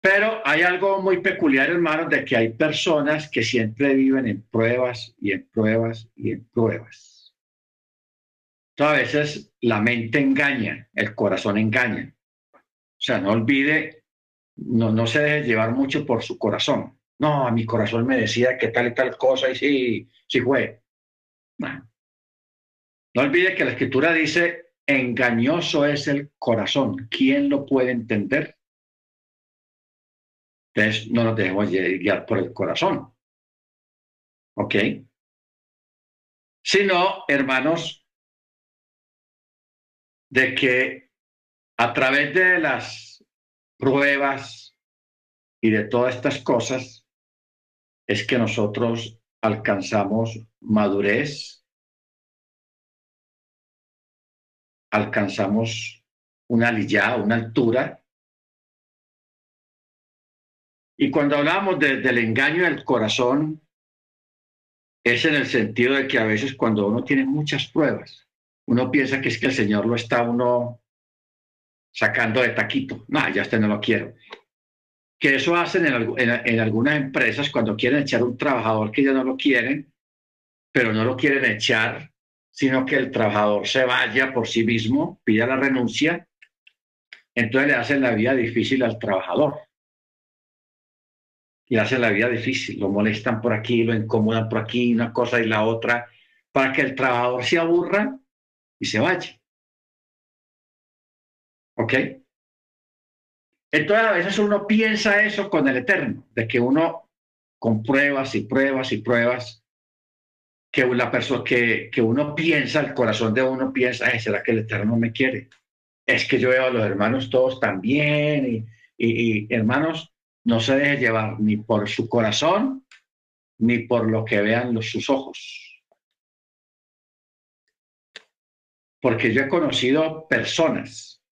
Pero hay algo muy peculiar, hermanos, de que hay personas que siempre viven en pruebas y en pruebas y en pruebas. Entonces, a veces la mente engaña, el corazón engaña. O sea, no olvide, no, no se deje llevar mucho por su corazón. No, a mi corazón me decía que tal y tal cosa y sí, sí fue. No olvide que la escritura dice, engañoso es el corazón. ¿Quién lo puede entender? Entonces, no nos dejemos guiar por el corazón. ¿Ok? Sino, hermanos, de que a través de las pruebas y de todas estas cosas es que nosotros alcanzamos madurez, alcanzamos una lilla, una altura. Y cuando hablamos del engaño del corazón, es en el sentido de que a veces cuando uno tiene muchas pruebas, uno piensa que es que el Señor lo está uno sacando de taquito. No, ya este no lo quiero. Que eso hacen en, algunas empresas cuando quieren echar un trabajador que ya no lo quieren, pero no lo quieren echar, sino que el trabajador se vaya por sí mismo, pida la renuncia, entonces le hacen la vida difícil al trabajador. Y le hacen la vida difícil, lo molestan por aquí, lo incomodan por aquí, una cosa y la otra, para que el trabajador se aburra y se vaya. ¿Ok? Entonces a veces uno piensa eso con el Eterno, de que uno con pruebas y pruebas y pruebas, que la persona que, que uno piensa, el corazón de uno piensa, ¿será que el Eterno me quiere? Es que yo veo a los hermanos todos también y, y, y hermanos, no se deje llevar ni por su corazón ni por lo que vean los, sus ojos. Porque yo he conocido personas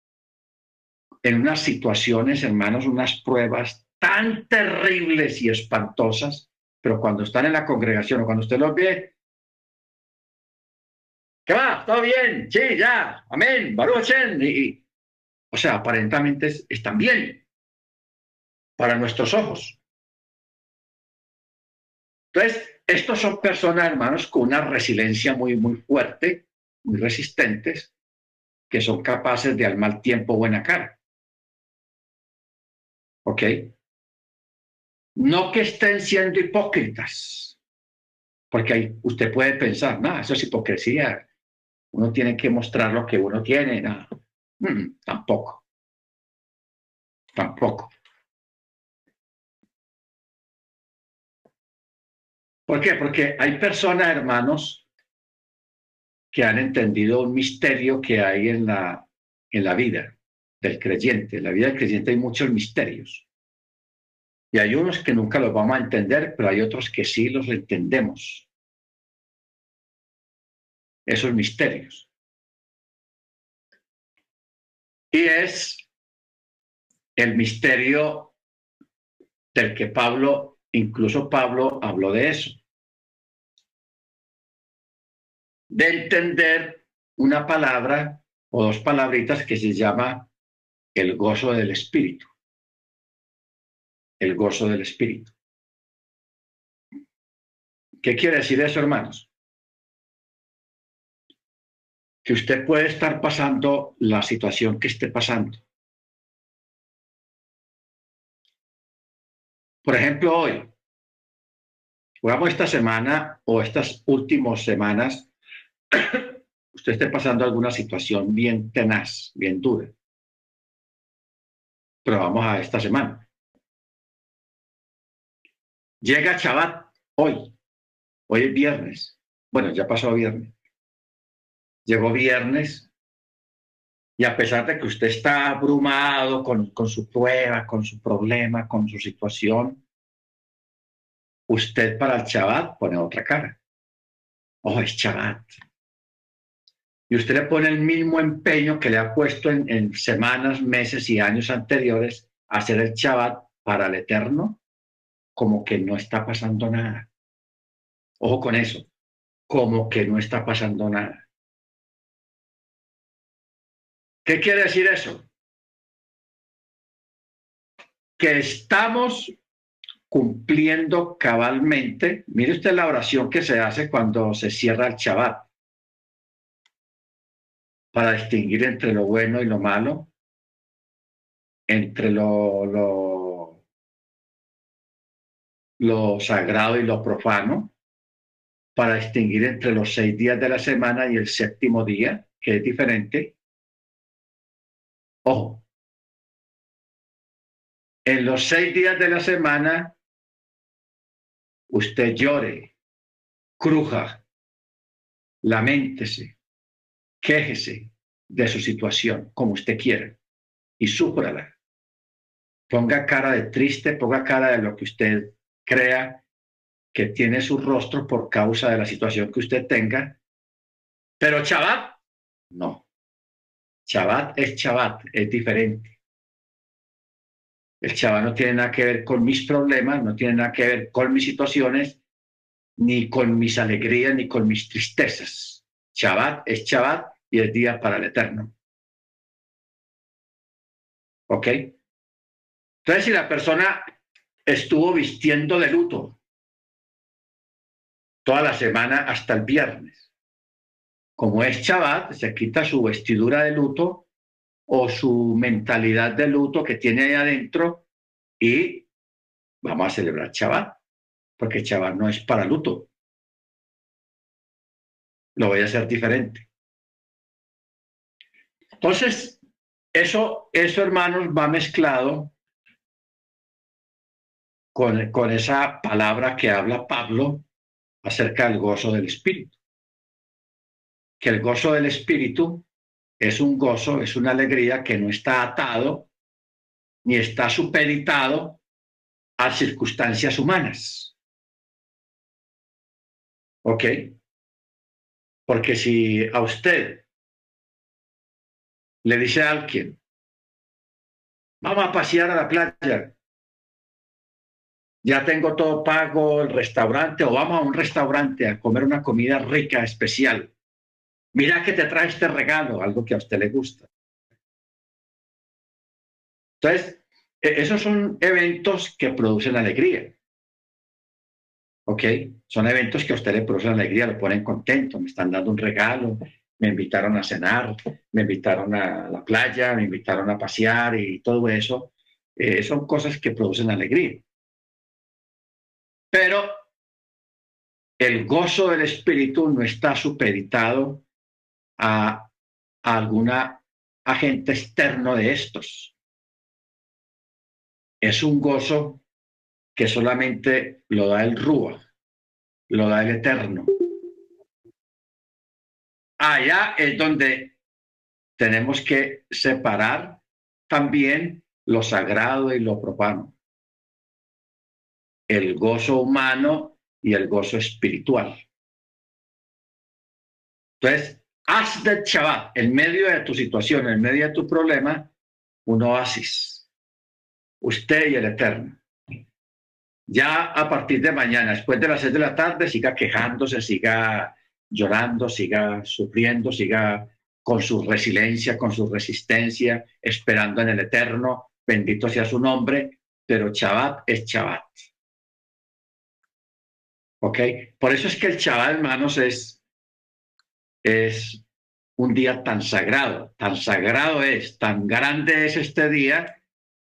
en unas situaciones, hermanos, unas pruebas tan terribles y espantosas, pero cuando están en la congregación o cuando usted los ve, ¿qué va? ¿Todo bien? Sí, ya, amén, Baruch y, O sea, aparentemente están bien para nuestros ojos. Entonces, estos son personas, hermanos, con una resiliencia muy, muy fuerte, muy resistentes, que son capaces de al mal tiempo buena cara. ¿Ok? No que estén siendo hipócritas, porque ahí usted puede pensar, no, eso es hipocresía, uno tiene que mostrar lo que uno tiene, no, mm, tampoco, tampoco. ¿Por qué? Porque hay personas, hermanos, que han entendido un misterio que hay en la, en la vida del creyente. En la vida del creyente hay muchos misterios. Y hay unos que nunca los vamos a entender, pero hay otros que sí los entendemos. Esos misterios. Y es el misterio del que Pablo, incluso Pablo habló de eso. De entender una palabra o dos palabritas que se llama el gozo del Espíritu. El gozo del Espíritu. ¿Qué quiere decir eso, hermanos? Que usted puede estar pasando la situación que esté pasando. Por ejemplo, hoy, jugamos esta semana o estas últimas semanas, *coughs* usted esté pasando alguna situación bien tenaz, bien dura pero vamos a esta semana. Llega Shabbat hoy, hoy es viernes, bueno, ya pasó viernes. Llegó viernes y a pesar de que usted está abrumado con, con su prueba, con su problema, con su situación, usted para el Shabbat pone otra cara. Oh, es Shabbat. Y usted le pone el mismo empeño que le ha puesto en, semanas, meses y años anteriores a hacer el Shabbat para el Eterno, como que no está pasando nada. Ojo con eso, como que no está pasando nada. ¿Qué quiere decir eso? Que estamos cumpliendo cabalmente. Mire usted la oración que se hace cuando se cierra el Shabbat para distinguir entre lo bueno y lo malo, entre lo, lo, lo sagrado y lo profano, para distinguir entre los seis días de la semana y el séptimo día, que es diferente. En los seis días de la semana usted llore, cruja, lamentese, quéjese de su situación como usted quiera y súprala. Ponga cara de triste, ponga cara de lo que usted crea que tiene su rostro por causa de la situación que usted tenga. Pero Chabat, no. Chabat es Chabat, es diferente. El Shabbat no tiene nada que ver con mis problemas, no tiene nada que ver con mis situaciones, ni con mis alegrías, ni con mis tristezas. Shabbat es Shabbat y es día para el Eterno. ¿Ok? Entonces, si la persona estuvo vistiendo de luto toda la semana hasta el viernes, como es Shabbat, se quita su vestidura de luto o su mentalidad de luto que tiene ahí adentro y vamos a celebrar Shabbat, porque Shabbat no es para luto. Lo voy a hacer diferente. Entonces, eso, eso hermanos, va mezclado con, con esa palabra que habla Pablo acerca del gozo del Espíritu. Que el gozo del Espíritu es un gozo, es una alegría que no está atado ni está supeditado a circunstancias humanas. ¿Ok? Porque si a usted le dice a alguien, vamos a pasear a la playa, ya tengo todo pago, el restaurante, o vamos a un restaurante a comer una comida rica, especial, mira que te trae este regalo, algo que a usted le gusta. Entonces, e-, esos son eventos que producen alegría. ¿Ok? Son eventos que a usted le producen alegría, lo ponen contento, me están dando un regalo, me invitaron a cenar, me invitaron a la playa, me invitaron a pasear y todo eso. Eh, son cosas que producen alegría. Pero el gozo del espíritu no está supeditado a, alguna agente externo de estos. Es un gozo que solamente lo da el Rúa, lo da el Eterno. Allá es donde tenemos que separar también lo sagrado y lo profano. El gozo humano y el gozo espiritual. Entonces, de Shabbat, en medio de tu situación, en medio de tu problema, un oasis. Usted y el Eterno. Ya a partir de mañana, después de las seis de la tarde, siga quejándose, siga llorando, siga sufriendo, siga con su resiliencia, con su resistencia, esperando en el Eterno. Bendito sea su nombre, pero Shabbat es Shabbat. ¿Ok? Por eso es que el Shabbat, hermanos, es es un día tan sagrado, tan sagrado es, tan grande es este día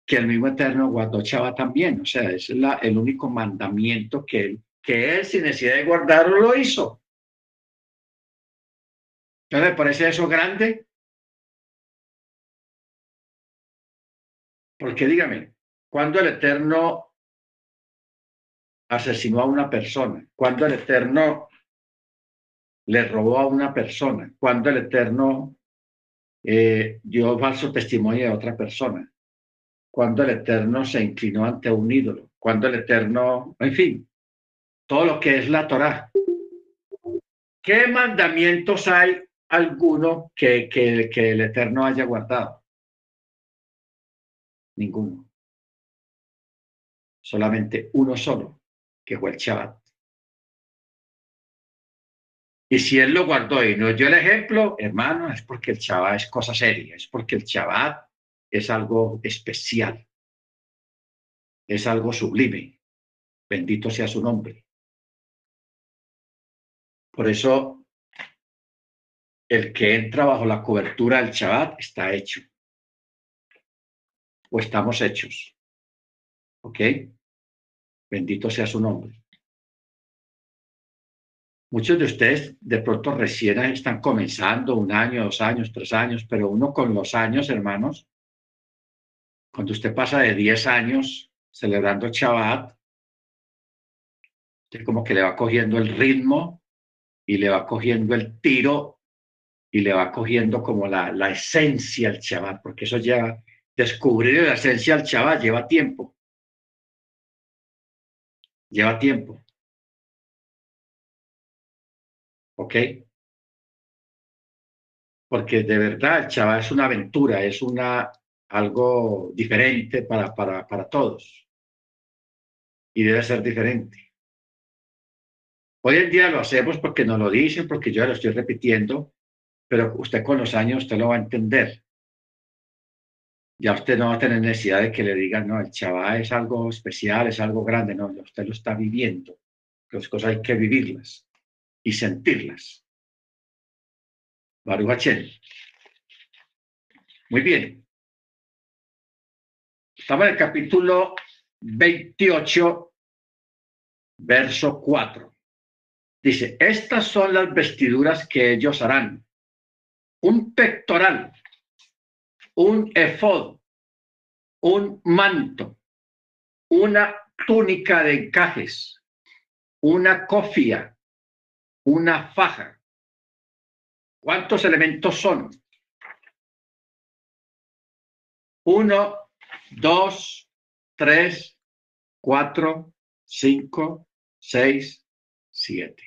que el mismo Eterno guardochaba también. O sea, es el único mandamiento que él, que él sin necesidad de guardarlo lo hizo. ¿No le parece eso grande? Porque dígame, cuando el Eterno asesinó a una persona, cuando el Eterno le robó a una persona, cuando el Eterno eh, dio falso testimonio de otra persona, cuando el Eterno se inclinó ante un ídolo, cuando el Eterno, en fin, todo lo que es la Torá. ¿Qué mandamientos hay alguno que, que, el Eterno haya guardado? Ninguno. Solamente uno solo, que fue el Shabbat. Y si él lo guardó y nos dio el ejemplo, hermano, es porque el Shabbat es cosa seria, es porque el Shabbat es algo especial, es algo sublime. Bendito sea su nombre. Por eso, el que entra bajo la cobertura del Shabbat está hecho. O estamos hechos. ¿Ok? Bendito sea su nombre. Muchos de ustedes de pronto recién están comenzando un año, dos años, tres años, pero uno con los años, hermanos, cuando usted pasa de diez años celebrando Shabbat, usted como que le va cogiendo el ritmo y le va cogiendo el tiro y le va cogiendo como la, la esencia al Shabbat, porque eso ya, descubrir la esencia al Shabbat lleva tiempo. Lleva tiempo. ¿Ok? Porque de verdad el es una aventura, es una, algo diferente para, para, para todos. Y debe ser diferente. Hoy en día lo hacemos porque nos lo dicen, porque yo lo estoy repitiendo, pero usted con los años usted lo va a entender. Ya usted no va a tener necesidad de que le digan, no, el Shabbat es algo especial, es algo grande, no, usted lo está viviendo. Las cosas hay que vivirlas y sentirlas. Baruch Muy bien. Estamos en el capítulo 28, verso 4. Dice, estas son las vestiduras que ellos harán. Un pectoral, un efod, un manto, una túnica de encajes, una cofia, una faja. ¿Cuántos elementos son? Uno, dos, tres, cuatro, cinco, seis, siete.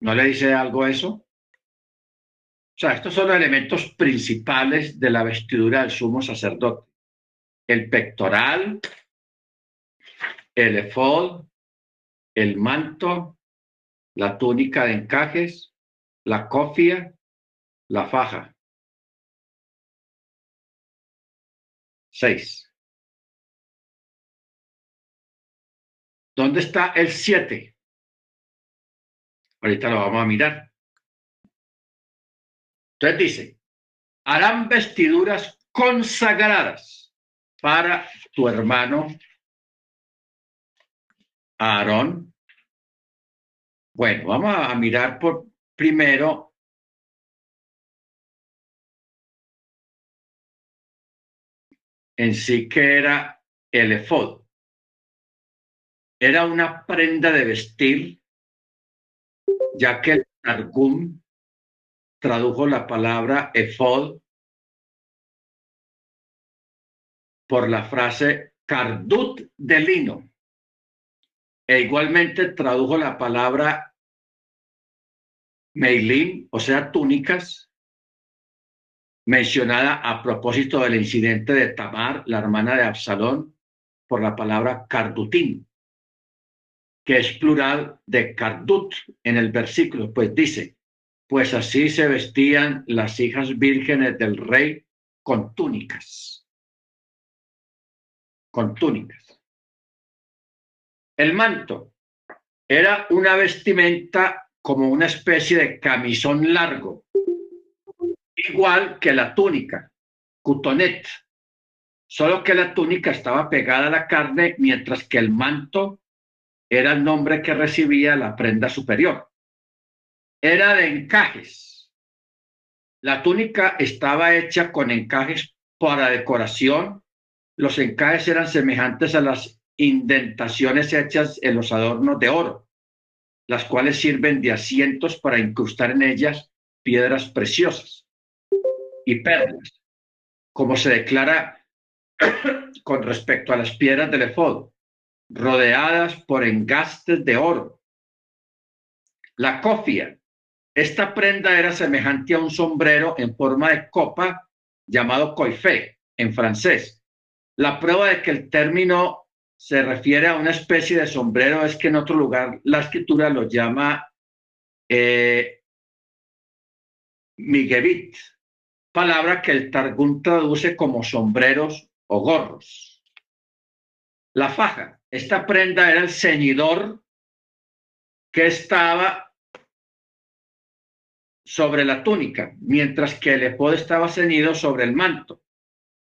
¿No le dice algo eso? O sea, estos son los elementos principales de la vestidura del sumo sacerdote. El pectoral, el efod, el manto, la túnica de encajes, la cofia, la faja. Seis. ¿Dónde está el siete? Ahorita lo vamos a mirar. Entonces dice, harán vestiduras consagradas para tu hermano Aarón bueno, vamos a mirar por primero en sí que era el efod. Era una prenda de vestir, ya que el Targum tradujo la palabra efod por la frase cardut de lino e igualmente tradujo la palabra meilim, o sea, túnicas, mencionada a propósito del incidente de Tamar, la hermana de Absalón, por la palabra cardutín, que es plural de cardut en el versículo, pues dice, pues así se vestían las hijas vírgenes del rey con túnicas, con túnicas. El manto era una vestimenta como una especie de camisón largo, igual que la túnica, cutonet, solo que la túnica estaba pegada a la carne, mientras que el manto era el nombre que recibía la prenda superior. Era de encajes. La túnica estaba hecha con encajes para decoración. Los encajes eran semejantes a las indentaciones hechas en los adornos de oro. las cuales sirven de asientos para incrustar en ellas piedras preciosas y perlas, como se declara *coughs* con respecto a las piedras del efod, rodeadas por engastes de oro. La cofia. Esta prenda era semejante a un sombrero en forma de copa llamado coifé en francés. La prueba de que el término se refiere a una especie de sombrero es que en otro lugar la escritura lo llama eh, palabra que el Targum traduce como sombreros o gorros. La faja, esta prenda era el ceñidor que estaba sobre la túnica, mientras que el efod estaba ceñido sobre el manto.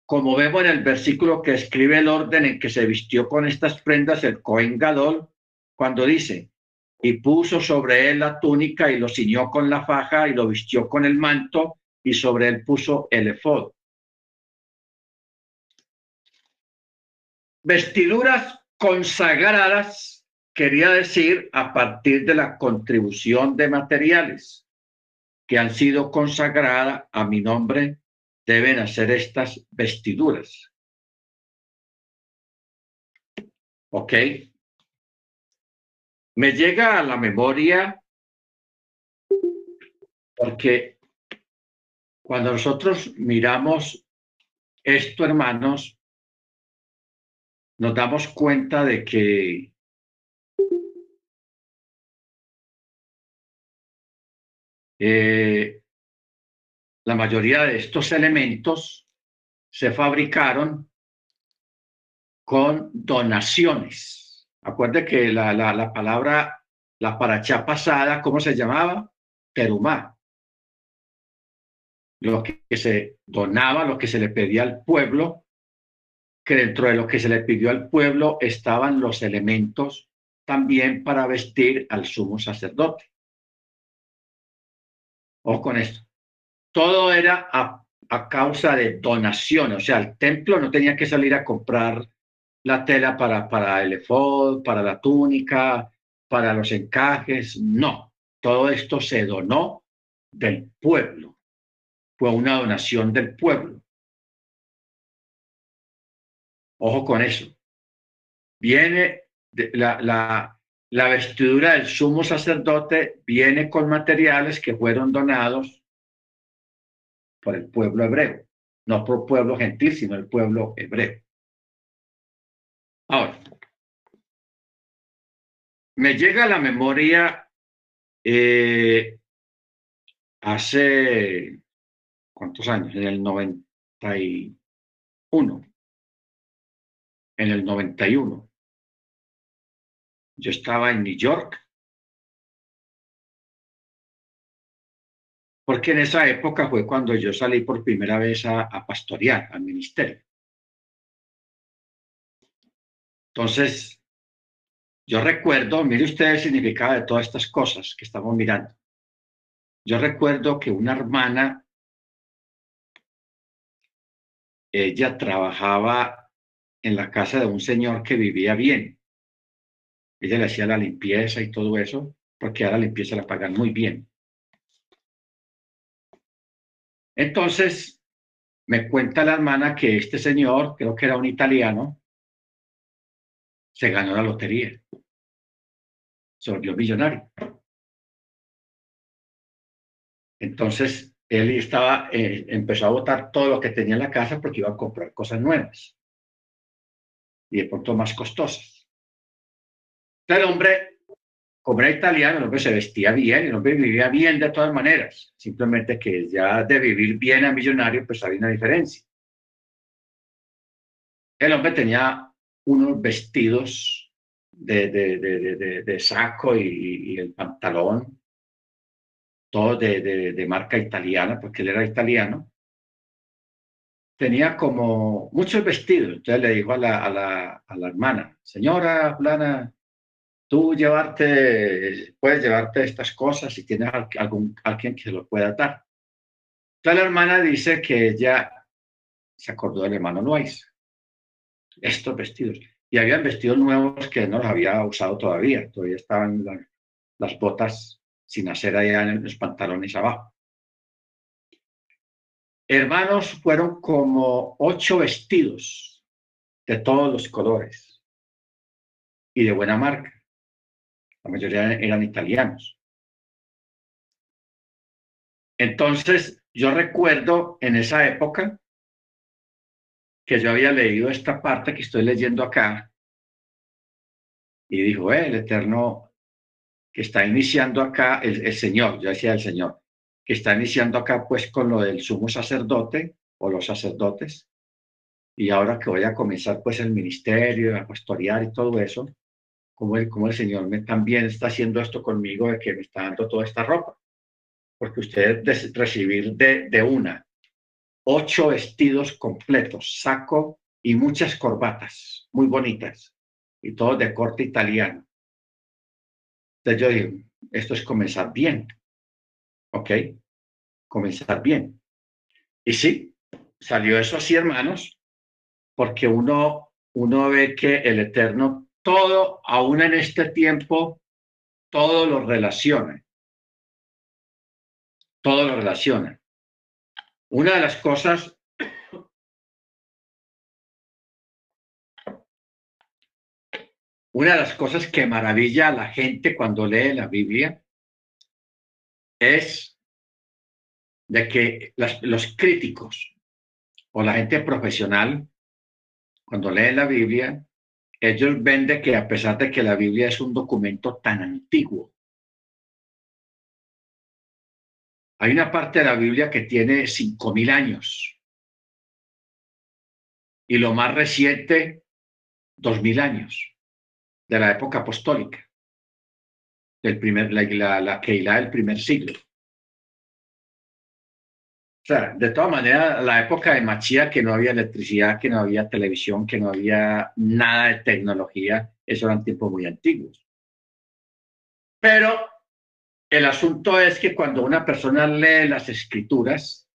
Como vemos en el versículo que escribe el orden en que se vistió con estas prendas el Cohen Gadol, cuando dice, y puso sobre él la túnica y lo ciñó con la faja y lo vistió con el manto y sobre él puso el efod. Vestiduras consagradas quería decir a partir de la contribución de materiales que han sido consagradas a mi nombre, deben hacer estas vestiduras. ¿Ok? Me llega a la memoria porque cuando nosotros miramos esto, hermanos, nos damos cuenta de que eh, la mayoría de estos elementos se fabricaron con donaciones. Acuerde que la, la, la palabra, la paracha pasada, ¿cómo se llamaba? Terumá. Lo que se donaba, lo que se le pedía al pueblo, que dentro de lo que se le pidió al pueblo estaban los elementos también para vestir al sumo sacerdote. O con esto. Todo era a, causa de donación, o sea, el templo no tenía que salir a comprar la tela para, para el efod, para la túnica, para los encajes, no. Todo esto se donó del pueblo. Fue una donación del pueblo. Ojo con eso. Viene la, la, la vestidura del sumo sacerdote, viene con materiales que fueron donados por el pueblo hebreo, no por pueblo gentil, sino el pueblo hebreo. Ahora, me llega a la memoria eh, hace, ¿cuántos años? En el 91 en el 91. Yo estaba en New York, porque en esa época fue cuando yo salí por primera vez a, pastorear al ministerio. Entonces, yo recuerdo, mire usted el significado de todas estas cosas que estamos mirando. Yo recuerdo que una hermana, ella trabajaba en la casa de un señor que vivía bien. Ella le hacía la limpieza y todo eso, porque a la limpieza la pagan muy bien. Entonces, me cuenta la hermana que este señor, creo que era un italiano, se ganó la lotería. Se volvió millonario. Entonces, él estaba, eh, empezó a botar todo lo que tenía en la casa porque iba a comprar cosas nuevas y de pronto más costosas. el hombre, era italiano, el hombre se vestía bien, el hombre vivía bien de todas maneras, simplemente que ya de vivir bien a millonario, pues había una diferencia. El hombre tenía unos vestidos de, de, de, saco y, y, el pantalón, todo de, marca italiana, porque él era italiano, tenía como muchos vestidos. Entonces le dijo a la, a la, a la hermana, señora Plana, tú llevarte, puedes llevarte estas cosas si tienes algún, alguien que se lo pueda dar. Entonces la hermana dice que ella se acordó del hermano Luis, estos vestidos. Y habían vestidos nuevos que no los había usado todavía, todavía estaban las botas sin hacer allá en los pantalones abajo. Hermanos, fueron como ocho vestidos de todos los colores y de buena marca. La mayoría eran italianos. Entonces, yo recuerdo en esa época que yo había leído esta parte que estoy leyendo acá y dijo, el Eterno que está iniciando acá, el, Señor, yo decía el Señor, que está iniciando acá pues con lo del sumo sacerdote o los sacerdotes, y ahora que voy a comenzar pues el ministerio, a pastorear y todo eso, como el, Señor me, también está haciendo esto conmigo de que me está dando toda esta ropa. Porque usted recibir de, de una ocho vestidos completos, saco y muchas corbatas muy bonitas y todo de corte italiano. Entonces yo digo, esto es comenzar bien, ¿ok? Comenzar bien. Y sí, salió eso así, hermanos, porque uno, uno ve que el Eterno todo, aún en este tiempo, todo lo relaciona. Todo lo relaciona. Una de las cosas una de las cosas que maravilla a la gente cuando lee la Biblia es de que los críticos o la gente profesional, cuando lee la Biblia, ellos ven de que a pesar de que la Biblia es un documento tan antiguo, hay una parte de la Biblia que tiene cinco mil años y lo más reciente, dos mil años de la época apostólica, del primer, la, la, la del primer siglo. Sea, de todas maneras, la época de Machía, que no había electricidad, que no había televisión, que no había nada de tecnología, eso eran tiempos muy antiguos. Pero el asunto es que cuando una persona lee las escrituras,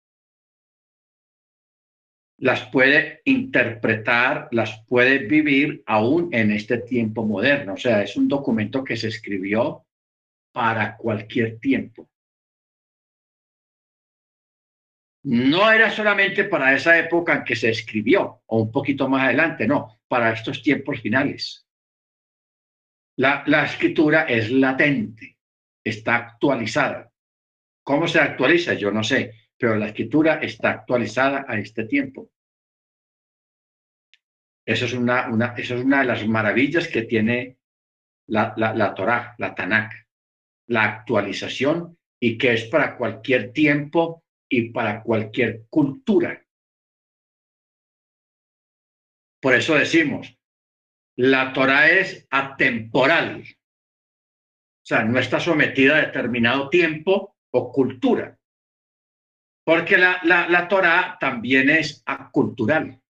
las puede interpretar, las puede vivir aún en este tiempo moderno. O sea, es un documento que se escribió para cualquier tiempo. No era solamente para esa época en que se escribió, o un poquito más adelante, no, para estos tiempos finales. La, la escritura es latente, está actualizada. ¿Cómo se actualiza? Yo no sé, pero la escritura está actualizada a este tiempo. Eso es una, una, eso es una de las maravillas que tiene la, la, la Torah, la Tanakh, la actualización y que es para cualquier tiempo y para cualquier cultura. Por eso decimos, la Torah es atemporal, o sea, no está sometida a determinado tiempo o cultura, porque la, la, la Torah también es acultural,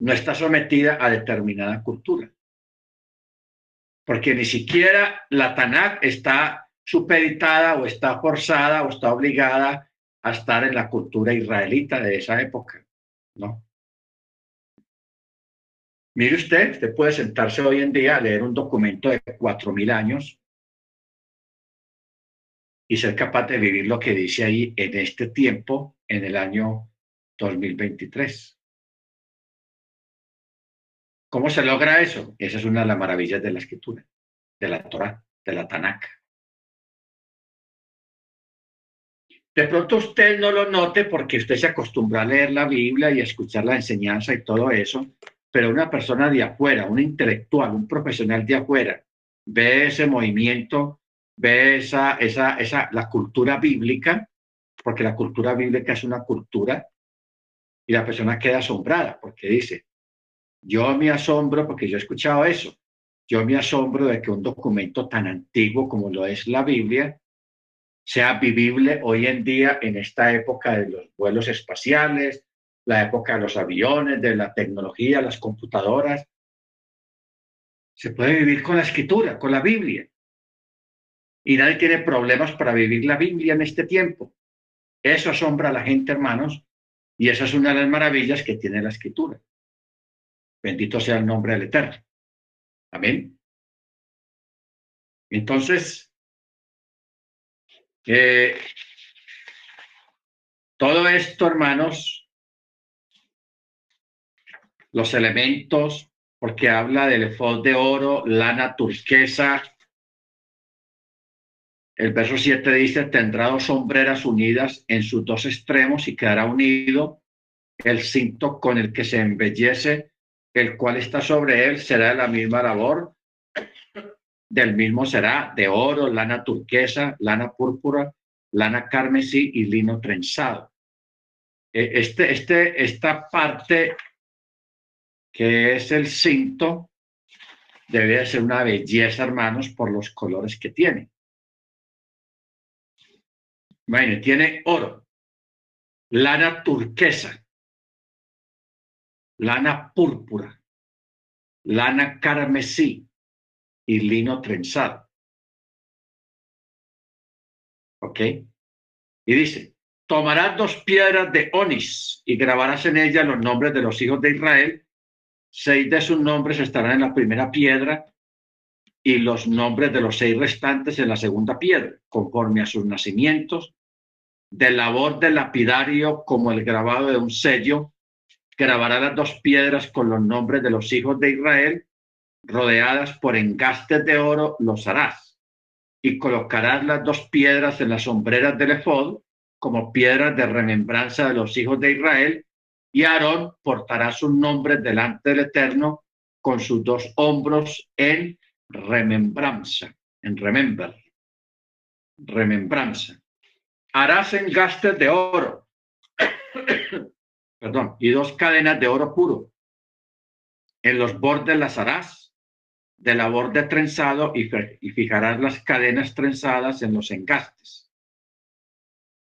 no está sometida a determinada cultura, porque ni siquiera la Tanakh está supeditada o está forzada o está obligada a estar en la cultura israelita de esa época, ¿no? Mire usted, usted puede sentarse hoy en día a leer un documento de cuatro mil años y ser capaz de vivir lo que dice ahí en este tiempo, en el año 2023. ¿Cómo se logra eso? Esa es una de las maravillas de la escritura, de la Torah, de la Tanakh. De pronto usted no lo note porque usted se acostumbra a leer la Biblia y a escuchar la enseñanza y todo eso, pero una persona de afuera, un intelectual, un profesional de afuera, ve ese movimiento, ve esa, esa, esa, la cultura bíblica, porque la cultura bíblica es una cultura, y la persona queda asombrada porque dice, yo me asombro porque yo he escuchado eso, yo me asombro de que un documento tan antiguo como lo es la Biblia sea vivible hoy en día en esta época de los vuelos espaciales, la época de los aviones, de la tecnología, las computadoras. Se puede vivir con la escritura, con la Biblia. Y nadie tiene problemas para vivir la Biblia en este tiempo. Eso asombra a la gente, hermanos, y esa es una de las maravillas que tiene la escritura. Bendito sea el nombre del Eterno. Amén. Entonces, eh, todo esto, hermanos, los elementos, porque habla del efod de oro, lana turquesa. El verso 7 dice, tendrá dos sombreras unidas en sus dos extremos y quedará unido el cinto con el que se embellece, el cual está sobre él, será la misma labor, del mismo será de oro, lana turquesa, lana púrpura, lana carmesí y lino trenzado. E, este, este, esta parte que es el cinto debe ser una belleza, hermanos, por los colores que tiene. Bueno, tiene oro, lana turquesa, lana púrpura, lana carmesí y lino trenzado. ¿Ok? Y dice, tomarás dos piedras de onis y grabarás en ellas los nombres de los hijos de Israel. Seis de sus nombres estarán en la primera piedra y los nombres de los seis restantes en la segunda piedra, conforme a sus nacimientos, de labor del lapidario como el grabado de un sello, grabará las dos piedras con los nombres de los hijos de Israel, rodeadas por engastes de oro, los harás, y colocarás las dos piedras en las sombreras del efod como piedras de remembranza de los hijos de Israel, y Aarón portará sus nombres delante del Eterno con sus dos hombros en remembranza, en remember, remembranza. Harás engastes de oro, *coughs* perdón, y dos cadenas de oro puro. En los bordes las harás de la borde trenzado y fijarás las cadenas trenzadas en los engastes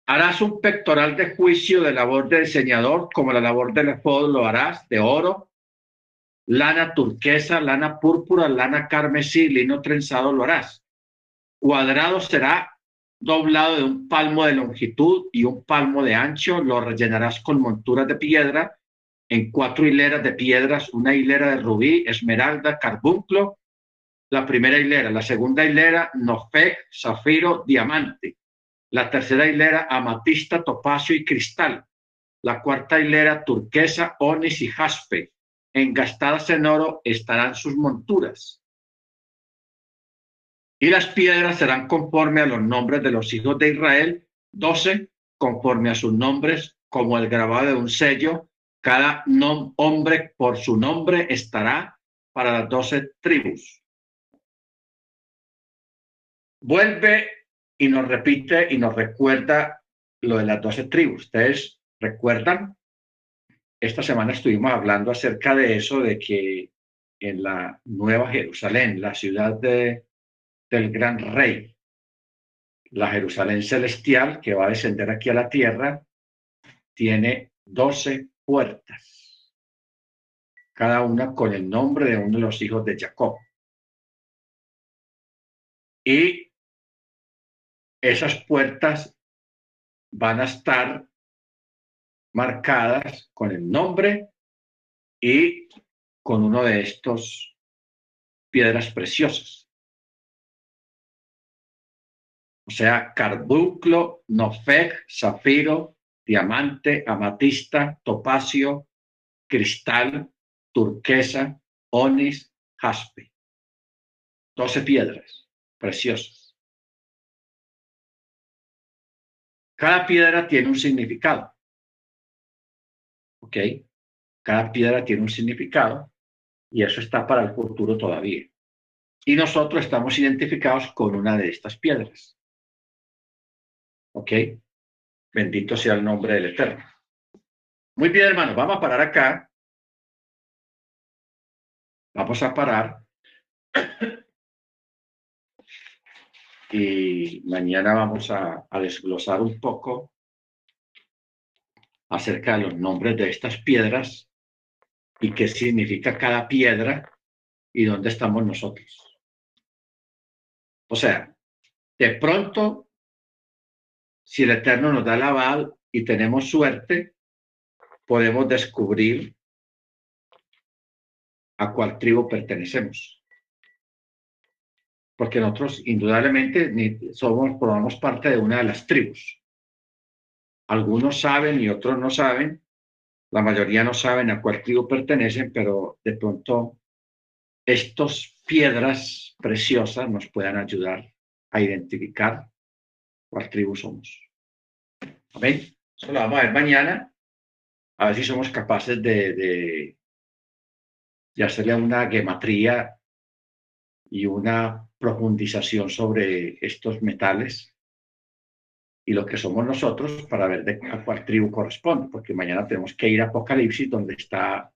Harás un pectoral de juicio de labor de diseñador, como la labor del efod lo harás, de oro, lana turquesa, lana púrpura, lana carmesí, lino trenzado lo harás. Cuadrado será doblado de un palmo de longitud y un palmo de ancho, lo rellenarás con monturas de piedra, en cuatro hileras de piedras, una hilera de rubí, esmeralda, carbunclo, la primera hilera, la segunda hilera, nofec, zafiro, diamante la tercera hilera amatista, topacio y cristal, la cuarta hilera turquesa, onis y jaspe. Engastadas en oro estarán sus monturas. Y las piedras serán conforme a los nombres de los hijos de Israel, doce, conforme a sus nombres, como el grabado de un sello. Cada hombre por su nombre estará para las doce tribus. Vuelve y nos repite y nos recuerda lo de las doce tribus. Ustedes recuerdan, esta semana estuvimos hablando acerca de eso, de que en la Nueva Jerusalén, la ciudad de, del gran rey, la Jerusalén celestial que va a descender aquí a la tierra, tiene doce puertas, cada una con el nombre de uno de los hijos de Jacob. Y esas puertas van a estar marcadas con el nombre y con uno de estos piedras preciosas. O sea, carbunclo, nofec, zafiro, diamante, amatista, topacio, cristal, turquesa, onis, jaspe. Doce piedras preciosas. Cada piedra tiene un significado. ¿Ok? Cada piedra tiene un significado y eso está para el futuro todavía. Y nosotros estamos identificados con una de estas piedras. ¿Ok? Bendito sea el nombre del Eterno. Muy bien, hermanos, vamos a parar acá. Vamos a parar y mañana vamos a, desglosar un poco acerca de los nombres de estas piedras y qué significa cada piedra y dónde estamos nosotros. O sea, de pronto, si el Eterno nos da la aval y tenemos suerte, podemos descubrir a cuál tribu pertenecemos. Porque nosotros indudablemente somos, formamos parte de una de las tribus. Algunos saben y otros no saben, la mayoría no saben a cuál tribu pertenecen, pero de pronto estas piedras preciosas nos puedan ayudar a identificar cuál tribu somos. Amén. Eso lo vamos a ver mañana, a ver si somos capaces de, de, de hacerle una gematría y una profundización sobre estos metales y lo que somos nosotros para ver de a cuál tribu corresponde, porque mañana tenemos que ir a Apocalipsis donde está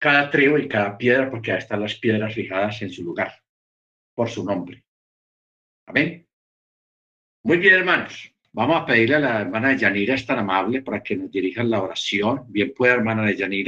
cada tribu y cada piedra, porque ahí están las piedras fijadas en su lugar, por su nombre. Amén. Muy bien, hermanos. Vamos a pedirle a la hermana de Yanira, es tan amable, para que nos dirija la oración. Bien puede, hermana de Yanira.